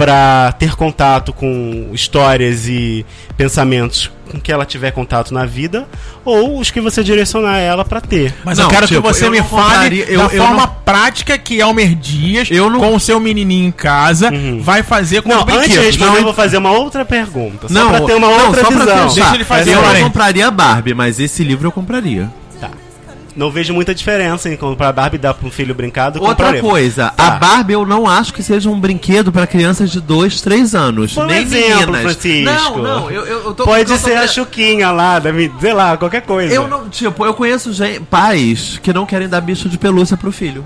para ter contato com histórias e pensamentos com que ela tiver contato na vida, ou os que você direcionar ela para ter.
Mas
Não,
eu quero
tipo,
que você me
não
fale
eu-
da
eu
forma
não-
prática que Elmer Dias,
Eu não-
com o seu menininho em casa,
Uhum.
vai fazer com
Não,
os
antes de responder,
Não,
eu vou fazer uma outra pergunta. Só
Não,
pra ter uma
não,
outra visão.
fechar.
Deixa ele fazer,
eu não compraria a Barbie, mas esse livro eu compraria.
Não vejo muita diferença em comprar Barbie e dar pra um filho brincado.
Outra coisa,
Tá.
a Barbie eu não acho que seja um brinquedo pra crianças de 2, 3 anos.
Por
nem
exemplo,
meninas.
Francisco.
Não, não, eu, eu, eu tô
Pode
eu tô
ser a Chuquinha lá, deve, sei lá, qualquer coisa.
Eu não, tipo, eu conheço gen- pais que não querem dar bicho de pelúcia pro filho.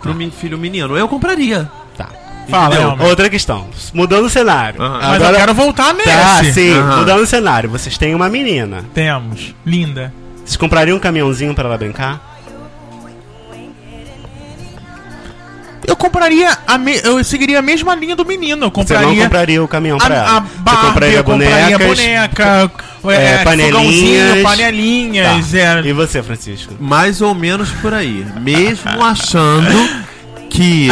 Pro mi- filho menino. Eu compraria.
Tá.
Fala,
Entendeu? Outra questão. Mudando o cenário.
Aham.
Mas eu quero voltar nesse.
Tá, sim.
Aham.
Mudando o cenário. Vocês têm uma menina.
Temos. Linda.
Vocês comprariam um caminhãozinho pra ela brincar?
Eu compraria. A me... Eu seguiria a mesma linha do menino. Eu
Você
compraria.
não compraria o caminhão
a,
pra ela.
a Barbie,
Você compraria
compraria
bonecas,
boneca, é,
é, panelinhas.
panelinhas.
Tá.
é.
E você, Francisco?
Mais ou menos por aí. Mesmo achando que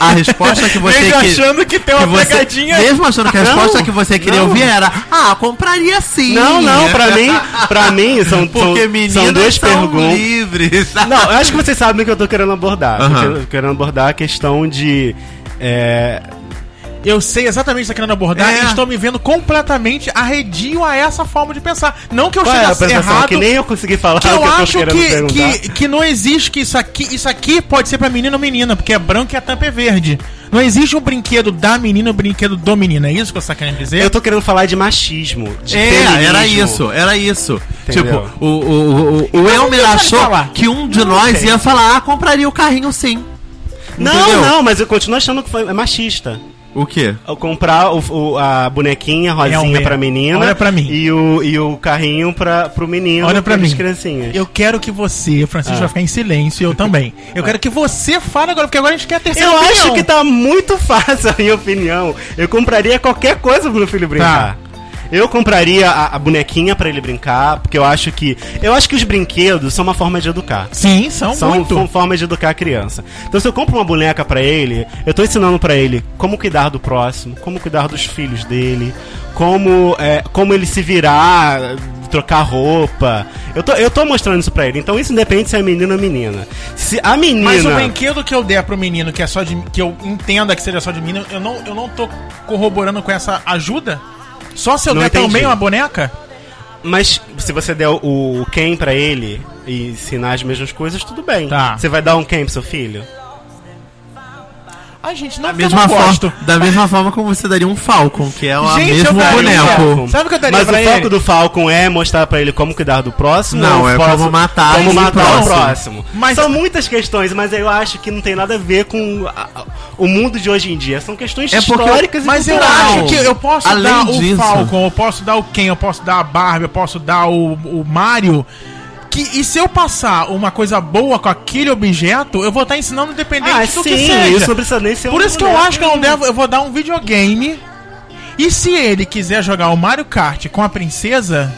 a resposta que você
Mesmo
que-
achando que tem uma
que você-
pegadinha.
Mesmo achando que a resposta
Não,
que você queria
não.
ouvir era Ah, compraria sim.
Não, não, pra mim, pra mim são,
Porque
são, são duas
são
perguntas.
livres.
Não, eu acho que vocês sabem o que eu tô querendo abordar. Tô
Aham.
querendo- querendo abordar a questão de. é,
Eu sei exatamente o que você tá querendo abordar
É.
e estou me vendo completamente arredio a essa forma de pensar. Não que eu
qual é a
chegue
apresentação
errado.
que nem eu consegui falar
que eu
que eu
acho que, que, que não existe que isso aqui, isso aqui pode ser pra menino ou menina, porque é branco e a tampa é verde. Não existe um brinquedo da menina e um brinquedo do menino, é isso que você tá querendo dizer?
Eu tô querendo falar de machismo. De
É,
feminismo.
era isso, era isso.
Entendeu?
Tipo, o, o, o, o Elmer achou
falar.
que um de
Não
nós
sei.
ia falar, ah, compraria o carrinho sim.
Não,
Entendeu?
não, mas eu continuo achando que foi é machista.
O quê?
Eu comprar o, o- a bonequinha rosinha
Elmer,
pra menina.
olha pra mim.
E o, e o carrinho pra, pro menino.
Olha pra mim.
criancinhas.
Eu quero que você, Francisco,
Ah.
vai ficar em silêncio, eu também. Eu quero que você fale agora, porque agora a gente quer a terceira
Eu
opinião.
acho que tá muito fácil a minha opinião. Eu compraria qualquer coisa pro meu filho brincar. Eu compraria a, a bonequinha pra ele brincar, porque eu acho que. Eu acho que os brinquedos são uma forma de educar.
Sim, são,
São,
muito.
são formas de educar a criança. Então, se eu compro uma boneca pra ele, eu tô ensinando pra ele como cuidar do próximo, como cuidar dos filhos dele, como, é, como ele se virar, trocar roupa. Eu tô, eu tô mostrando isso pra ele. Então, isso independe se é menino ou menina. Se a menina.
Mas o brinquedo que eu der pro menino, que é só de. que eu entenda que seja só de menino, eu não, eu não tô corroborando com essa ajuda? Só se eu
Não
der
entendi.
também uma boneca?
Mas se você der o, o Ken pra ele e ensinar as mesmas coisas, tudo bem.
Tá.
Você vai dar um Ken pro seu filho?
Ai, gente, não,
Da
eu
mesma, forma, da mesma forma como você daria um Falcon, que é o
Gente, eu
mesmo boneco.
Sabe o que eu daria
Mas
pra
o foco do Falcon é mostrar pra ele como cuidar do próximo?
Não, é
o próximo-
como matar
como
o
matar o
próximo.
próximo.
Mas-
São muitas questões, mas eu acho que não tem nada a ver com a- a- o mundo de hoje em dia. São questões
É porque-
históricas e
Mas eu acho que eu posso
Além
dar o
disso-
Falcon, eu posso dar o Ken, eu posso dar a Barbie, eu posso dar o, o Mario. Que, e se eu passar uma coisa boa com aquele objeto, eu vou estar ensinando independente
Ah,
do
sim,
que seja.
isso não precisa nem ser
Por
um
isso que eu acho que eu não devo. Eu vou dar um videogame. E se ele quiser jogar o Mario Kart com a princesa,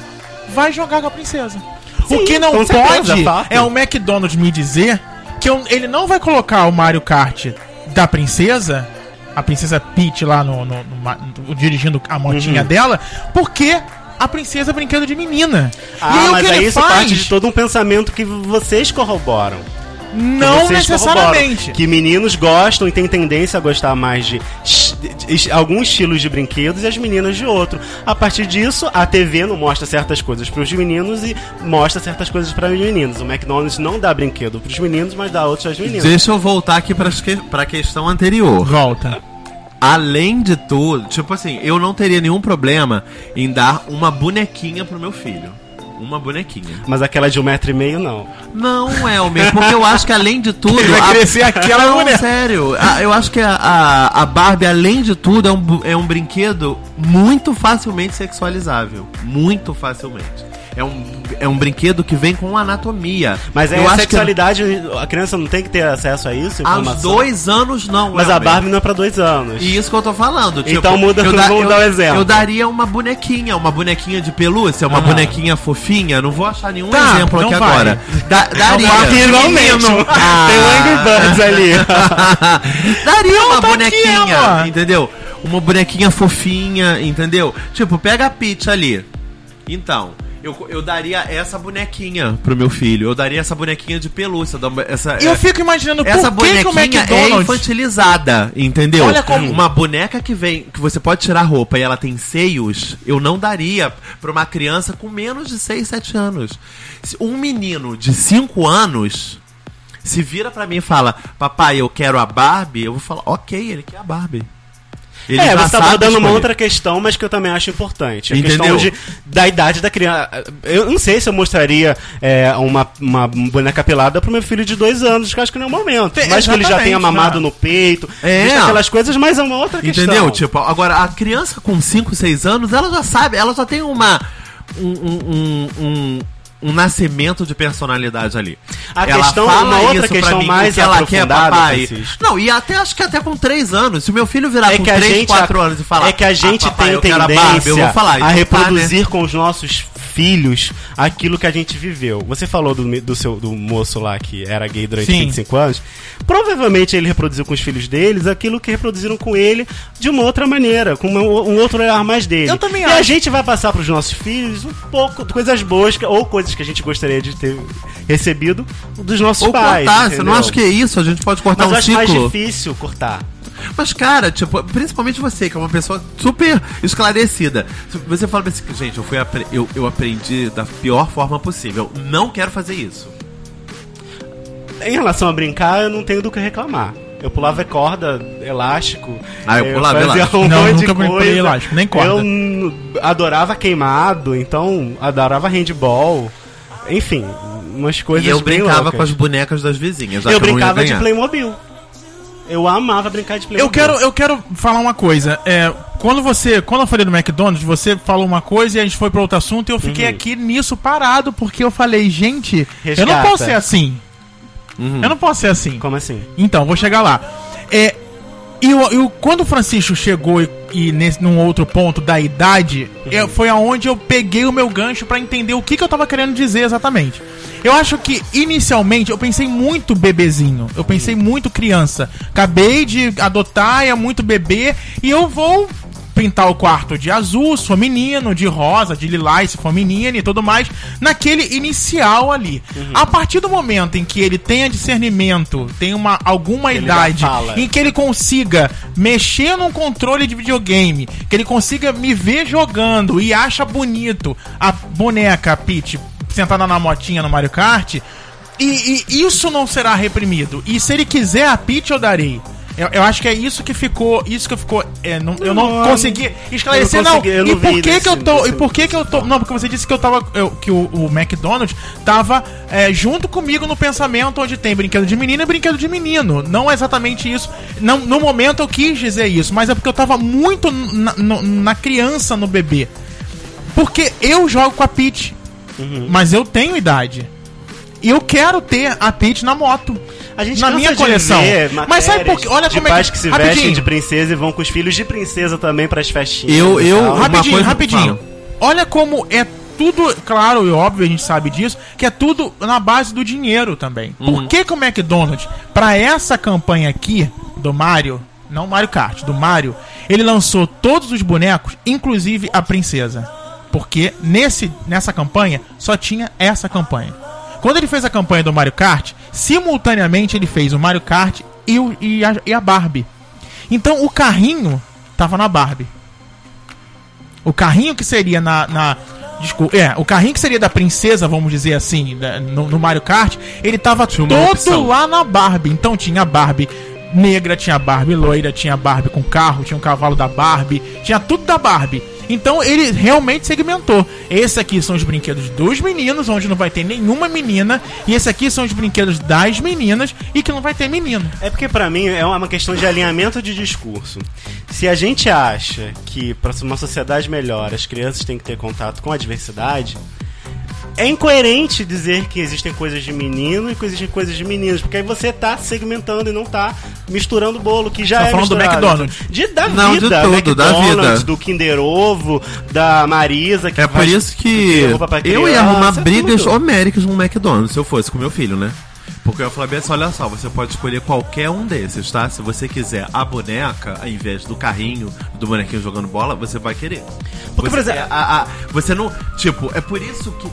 vai jogar com a princesa. o
Sim,
que não
com certeza,
pode
fato.
é o McDonald's me dizer que eu- ele não vai colocar o Mario Kart da princesa, a princesa Peach lá no, no- no no- dirigindo a motinha
Uhum.
dela, porque a princesa brinquedo de menina.
Ah,
o
mas
que
aí
ele
isso
faz?
parte de todo um pensamento que vocês corroboram. Que
Não
vocês
necessariamente.
Que meninos gostam e têm tendência a gostar mais de, de- de alguns estilos de brinquedos e as meninas de outro. A partir disso, a TV não mostra certas coisas para os meninos e mostra certas coisas para os meninos. O McDonald's não dá brinquedo para os meninos, mas dá outros às meninas.
Deixa eu voltar aqui pra, que, pra questão anterior.
Volta.
Além de tudo, tipo assim, eu não teria nenhum problema em dar uma bonequinha pro meu filho. Uma bonequinha.
Mas aquela de um metro e meio, não.
Não, Elmer, porque eu acho que além de tudo.
Ele vai
a-
crescer aquela
Não,
boneca.
sério. a- eu acho que a, a, a Barbie, além de tudo, é um, é um brinquedo muito facilmente sexualizável. Muito facilmente. É um, é um brinquedo que vem com anatomia.
Mas é
eu
a sexualidade, a criança não tem que ter acesso a isso?
que aos
informação?
dois anos não.
Mas a. Barbie não é pra dois anos.
E isso que eu tô falando. Tipo,
Então muda-
eu
vamos dar um exemplo.
Eu daria uma bonequinha, uma bonequinha de pelúcia, uma
Aham.
bonequinha fofinha. Não vou achar nenhum
Tá,
exemplo
não
aqui
vai.
agora. Da, daria.
Finalmente!
Ah.
Tem Angry Birds ali.
daria uma
tá aqui,
bonequinha,
amor.
entendeu? Uma bonequinha fofinha, entendeu? Tipo, pega a Peach ali. Então, eu, eu daria essa bonequinha pro meu filho. Eu daria essa bonequinha de pelúcia. Essa,
eu
é-
fico imaginando
essa
por que, que o
bonequinha é
McDonald's.
infantilizada, entendeu?
Olha como-
Uma boneca que vem, que você pode tirar roupa e ela tem seios, eu não daria pra uma criança com menos de 6, 7 anos. Se um menino de 5 anos se vira pra mim e fala: "Papai, eu quero a Barbie", eu vou falar: "OK, ele quer a Barbie". Ele
é, você tá
sabe
abordando uma outra questão, mas que eu também acho importante. A
Entendeu?
questão de, da idade da criança. Eu não sei se eu mostraria é, uma, uma boneca pelada pro meu filho de dois anos, que eu acho que não é o momento.
Tem-
Mas que ele já tenha mamado
né?
no peito,
É.
aquelas coisas, mas é uma outra questão.
Entendeu? Tipo, agora a criança com 5, 6 anos, ela já sabe, ela já tem uma. Um, um, um, um, um nascimento de personalidade ali.
A questão- uma outra questão mais
o que ela quer,
aprofundada,
papai. Não, e até acho que até com 3 anos. Se o meu filho virar
É
com
que a
3,
gente
4 anos e falar
é que a gente
"Ah, papai,
tem
eu quero a
tendência
Barbie", eu vou falar,
a
"Então tá, né?"
reproduzir com os nossos filhos aquilo que a gente viveu. Você falou do, do seu do moço lá que era gay durante
Sim.
25 anos. Provavelmente ele reproduziu com os filhos deles aquilo que reproduziram com ele de uma outra maneira, com uma- um outro olhar mais dele.
Eu também
e
acho.
a gente vai passar para os nossos filhos um pouco de coisas boas ou coisas que a gente gostaria de ter recebido dos nossos
Ou
pais.
cortar, você não
entendeu?
acha que é isso? A gente pode cortar
Mas eu
um
acho mais difícil cortar.
Mas, cara, tipo, principalmente você, que é uma pessoa super esclarecida. Você fala assim, gente, eu, fui apre- eu, eu aprendi da pior forma possível. Não quero fazer isso.
Em relação a brincar, eu não tenho do que reclamar. Eu pulava corda, elástico.
Ah, eu pulava
fazia
elástico.
Um
Não,
monte
nunca
de coisa.
elástico, nem corda.
Eu adorava queimado, então adorava handball. Enfim, umas coisas
e eu
bem
brincava
loucas.
com as bonecas das vizinhas.
Eu brincava de
ganhar.
Playmobil. Eu amava brincar de Playmobil.
Eu quero, eu quero falar uma coisa. É, quando você, quando eu falei do McDonald's, você falou uma coisa e a gente foi para outro assunto e eu fiquei aqui nisso parado porque eu falei, gente, eu não
Resgata.
posso ser assim.
Uhum.
Eu não posso ser assim.
Como assim?
Então, vou chegar lá. É, e eu, eu- quando o Francisco chegou e, e nesse, num outro ponto da idade, é, foi aonde eu peguei o meu gancho pra entender o que, que eu tava querendo dizer exatamente. Eu acho que inicialmente eu pensei muito bebezinho, eu pensei muito criança. Acabei de adotar, é muito bebê, e eu vou pintar o quarto de azul, se for menino, de rosa, de lilás, se for menina e tudo mais, naquele inicial ali. A partir do momento em que ele tenha discernimento, tem uma, alguma
Ele
idade, em que ele consiga mexer num controle de videogame, que ele consiga me ver jogando e acha bonito a boneca, a Peach, sentada na motinha no Mario Kart, e, e isso não será reprimido. E se ele quiser a Peach, eu darei. Eu, eu acho que é isso que ficou. Isso que ficou. é, não- eu não
Não,
consegui esclarecer,
não
não.
consegui, eu
e
não
por que, que eu tô.
desse-
E por que, que eu tô. Não, porque você disse que eu tava. eu- que o, o McDonald's tava é, junto comigo no pensamento onde tem brinquedo de menino e brinquedo de menino. Não é exatamente isso. Não, no momento eu quis dizer isso, mas é porque eu tava muito na, no- na criança, no bebê. Porque eu jogo com a Peach,
Uhum.
mas eu tenho idade. E eu quero ter a Peach na moto.
A gente
na minha coleção. Mas sabe por quê? Olha
de
como é
pais
que-
que se
rapidinho.
vestem de princesa e vão com os filhos de princesa também pras festinhas.
Eu- eu-
rapidinho,
coisa-
rapidinho. Olha como é tudo, claro e óbvio, a gente sabe disso, que é tudo na base do dinheiro também. Por que, que o McDonald's, pra essa campanha aqui do Mario, não Mario Kart, do Mario, ele lançou todos os bonecos, inclusive a princesa. Porque nesse, nessa campanha só tinha essa campanha. Quando ele fez a campanha do Mario Kart, simultaneamente ele fez o Mario Kart e, o- e a, e a Barbie. Então o carrinho tava na Barbie. O carrinho que seria na. na desculpa, é, o carrinho que seria da princesa, vamos dizer assim, no, no Mario Kart, ele tava todo
opção.
lá na Barbie. Então tinha a Barbie negra, tinha Barbie loira, tinha Barbie com carro, tinha um cavalo da Barbie, tinha tudo da Barbie. Então ele realmente segmentou. Esse aqui são os brinquedos dos meninos, onde não vai ter nenhuma menina, e esse aqui são os brinquedos das meninas e que não vai ter menino.
É porque pra mim é uma questão de alinhamento de discurso. Se a gente acha que para uma sociedade melhor as crianças têm que ter contato com a diversidade, é incoerente dizer que existem coisas de menino e que existem coisas de meninos, porque aí você tá segmentando e não tá misturando o bolo, que já
Tá
é
falando do
misturado.
McDonald's.
De, da
Não, de
vida,
tudo, da
McDonald's,
vida.
do Kinder Ovo, da Marisa, que
É por isso que eu ia arrumar
é
brigas
tudo.
homéricas no McDonald's se eu fosse com meu filho, né? Porque eu ia falar bem assim, olha só, você pode escolher qualquer um desses, tá? Se você quiser a boneca, ao invés do carrinho, do bonequinho jogando bola, você vai querer.
Porque,
você,
por exemplo-
a- a- você não... Tipo, é por isso que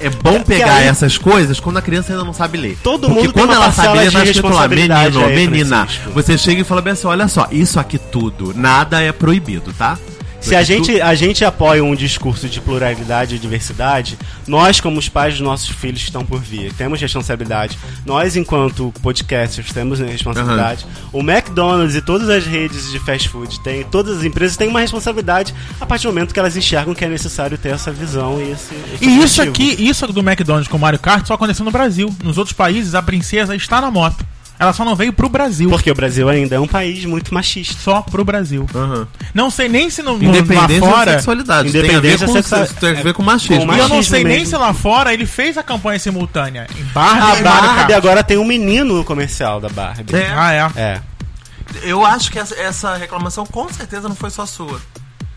é bom pegar
aí-
essas coisas quando a criança ainda não sabe ler.
Todo
Porque
mundo
quando ela sabe ler, tá escrito lá, menino, menina.
Francisco.
Você chega e fala bem assim, olha só, isso aqui tudo, nada é proibido, tá?
Se a gente, a gente apoia um discurso de pluralidade e diversidade, nós, como os pais dos nossos filhos que estão por vir, temos responsabilidade. Nós, enquanto podcasters, temos responsabilidade. O McDonald's e todas as redes de fast food, têm, todas as empresas têm uma responsabilidade a partir do momento que elas enxergam que é necessário ter essa visão e esse. esse
E isso aqui, isso do McDonald's com o Mario Kart só aconteceu no Brasil. Nos outros países, a princesa está na moto. Ela só não veio pro Brasil.
Porque o Brasil ainda é um país muito machista.
Só pro Brasil.
Aham.
Não sei nem se no, no, lá
Independência da
fora.
sexualidade. Tem a ver
Independência
com,
sexual-
tem a ver com machismo.
com
E eu não
machismo
sei nem
mesmo.
se lá fora ele fez a campanha simultânea. Em Barbie
A
e
Barbie agora tem um menino no comercial da Barbie.
É.
Ah, é.
É.
Eu acho que essa, essa reclamação com certeza não foi só sua.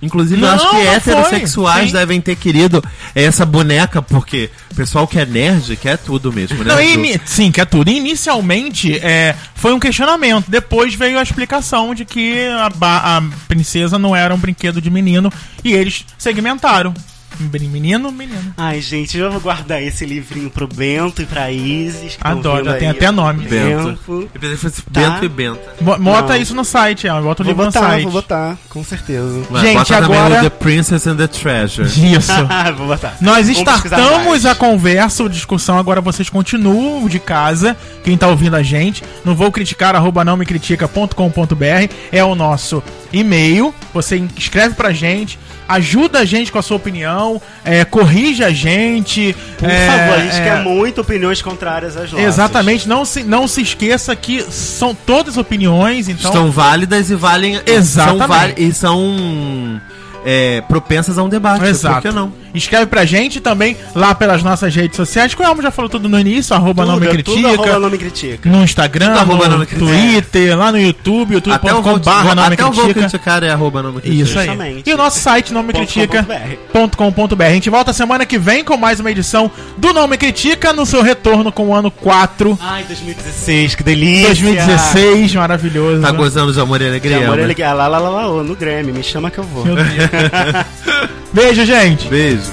Inclusive,
Não,
eu acho que
foi.
heterossexuais
Sim.
devem ter querido essa boneca, porque o pessoal que é nerd quer tudo mesmo, né?
Não, ini- sim, que é tudo. Inicialmente é, foi um questionamento. Depois veio a explicação de que a, ba- a princesa não era um brinquedo de menino e eles segmentaram. Menino, menino.
Ai, gente, eu vou guardar esse livrinho pro Bento e pra Isis.
Adoro, já tem até nome.
Bento.
Tempo.
Eu pensei que fosse
Tá.
Bento e Benta.
Bo- Bota
Não.
isso no site, ó. Bota o
Vou
livro no
botar,
site.
vou botar, com certeza.
Gente,
bota também
agora-
o The Princess and the Treasure.
Isso.
vou botar.
Nós
Vamos
startamos a conversa, a discussão, agora vocês continuam de casa, quem tá ouvindo a gente, não vou criticar, arroba não me critica.com.br, é o nosso e-mail, você escreve pra gente, ajuda a gente com a sua opinião, é, corrige a gente.
Por
é,
favor, a gente
é,
quer muito opiniões contrárias às nossas.
Exatamente, não se, não se esqueça que são todas opiniões, então...
Estão válidas e valem.
Exatamente.
São e são é, propensas a um debate.
Exato.
Por que não?
Escreve pra gente também lá pelas nossas redes sociais, que o Elmo já falou tudo no início, arroba
Tudo,
não me
é
critica.
tudo arroba não me critica.
No Instagram,
Tudo arroba
no
critica.
Twitter, lá no YouTube,
Até o
youtube.com barra não me
até eu vou
critica.
criticar é arroba não me critica.
Isso aí.
Justamente.
E o nosso site não me
Ponto
critica.
com ponto BR.
.com.br. A gente volta semana que vem com mais uma edição do Não Me Critica no seu retorno com o ano 4
Ai, 2016, que delícia.
2016, maravilhoso.
Tá gozando de amor e alegria?
amor,
Elmer?
ele... ah, lá, lá, lá, lá, no Grammy, me chama que eu vou.
Meu Deus. Beijo, gente.
Beijo.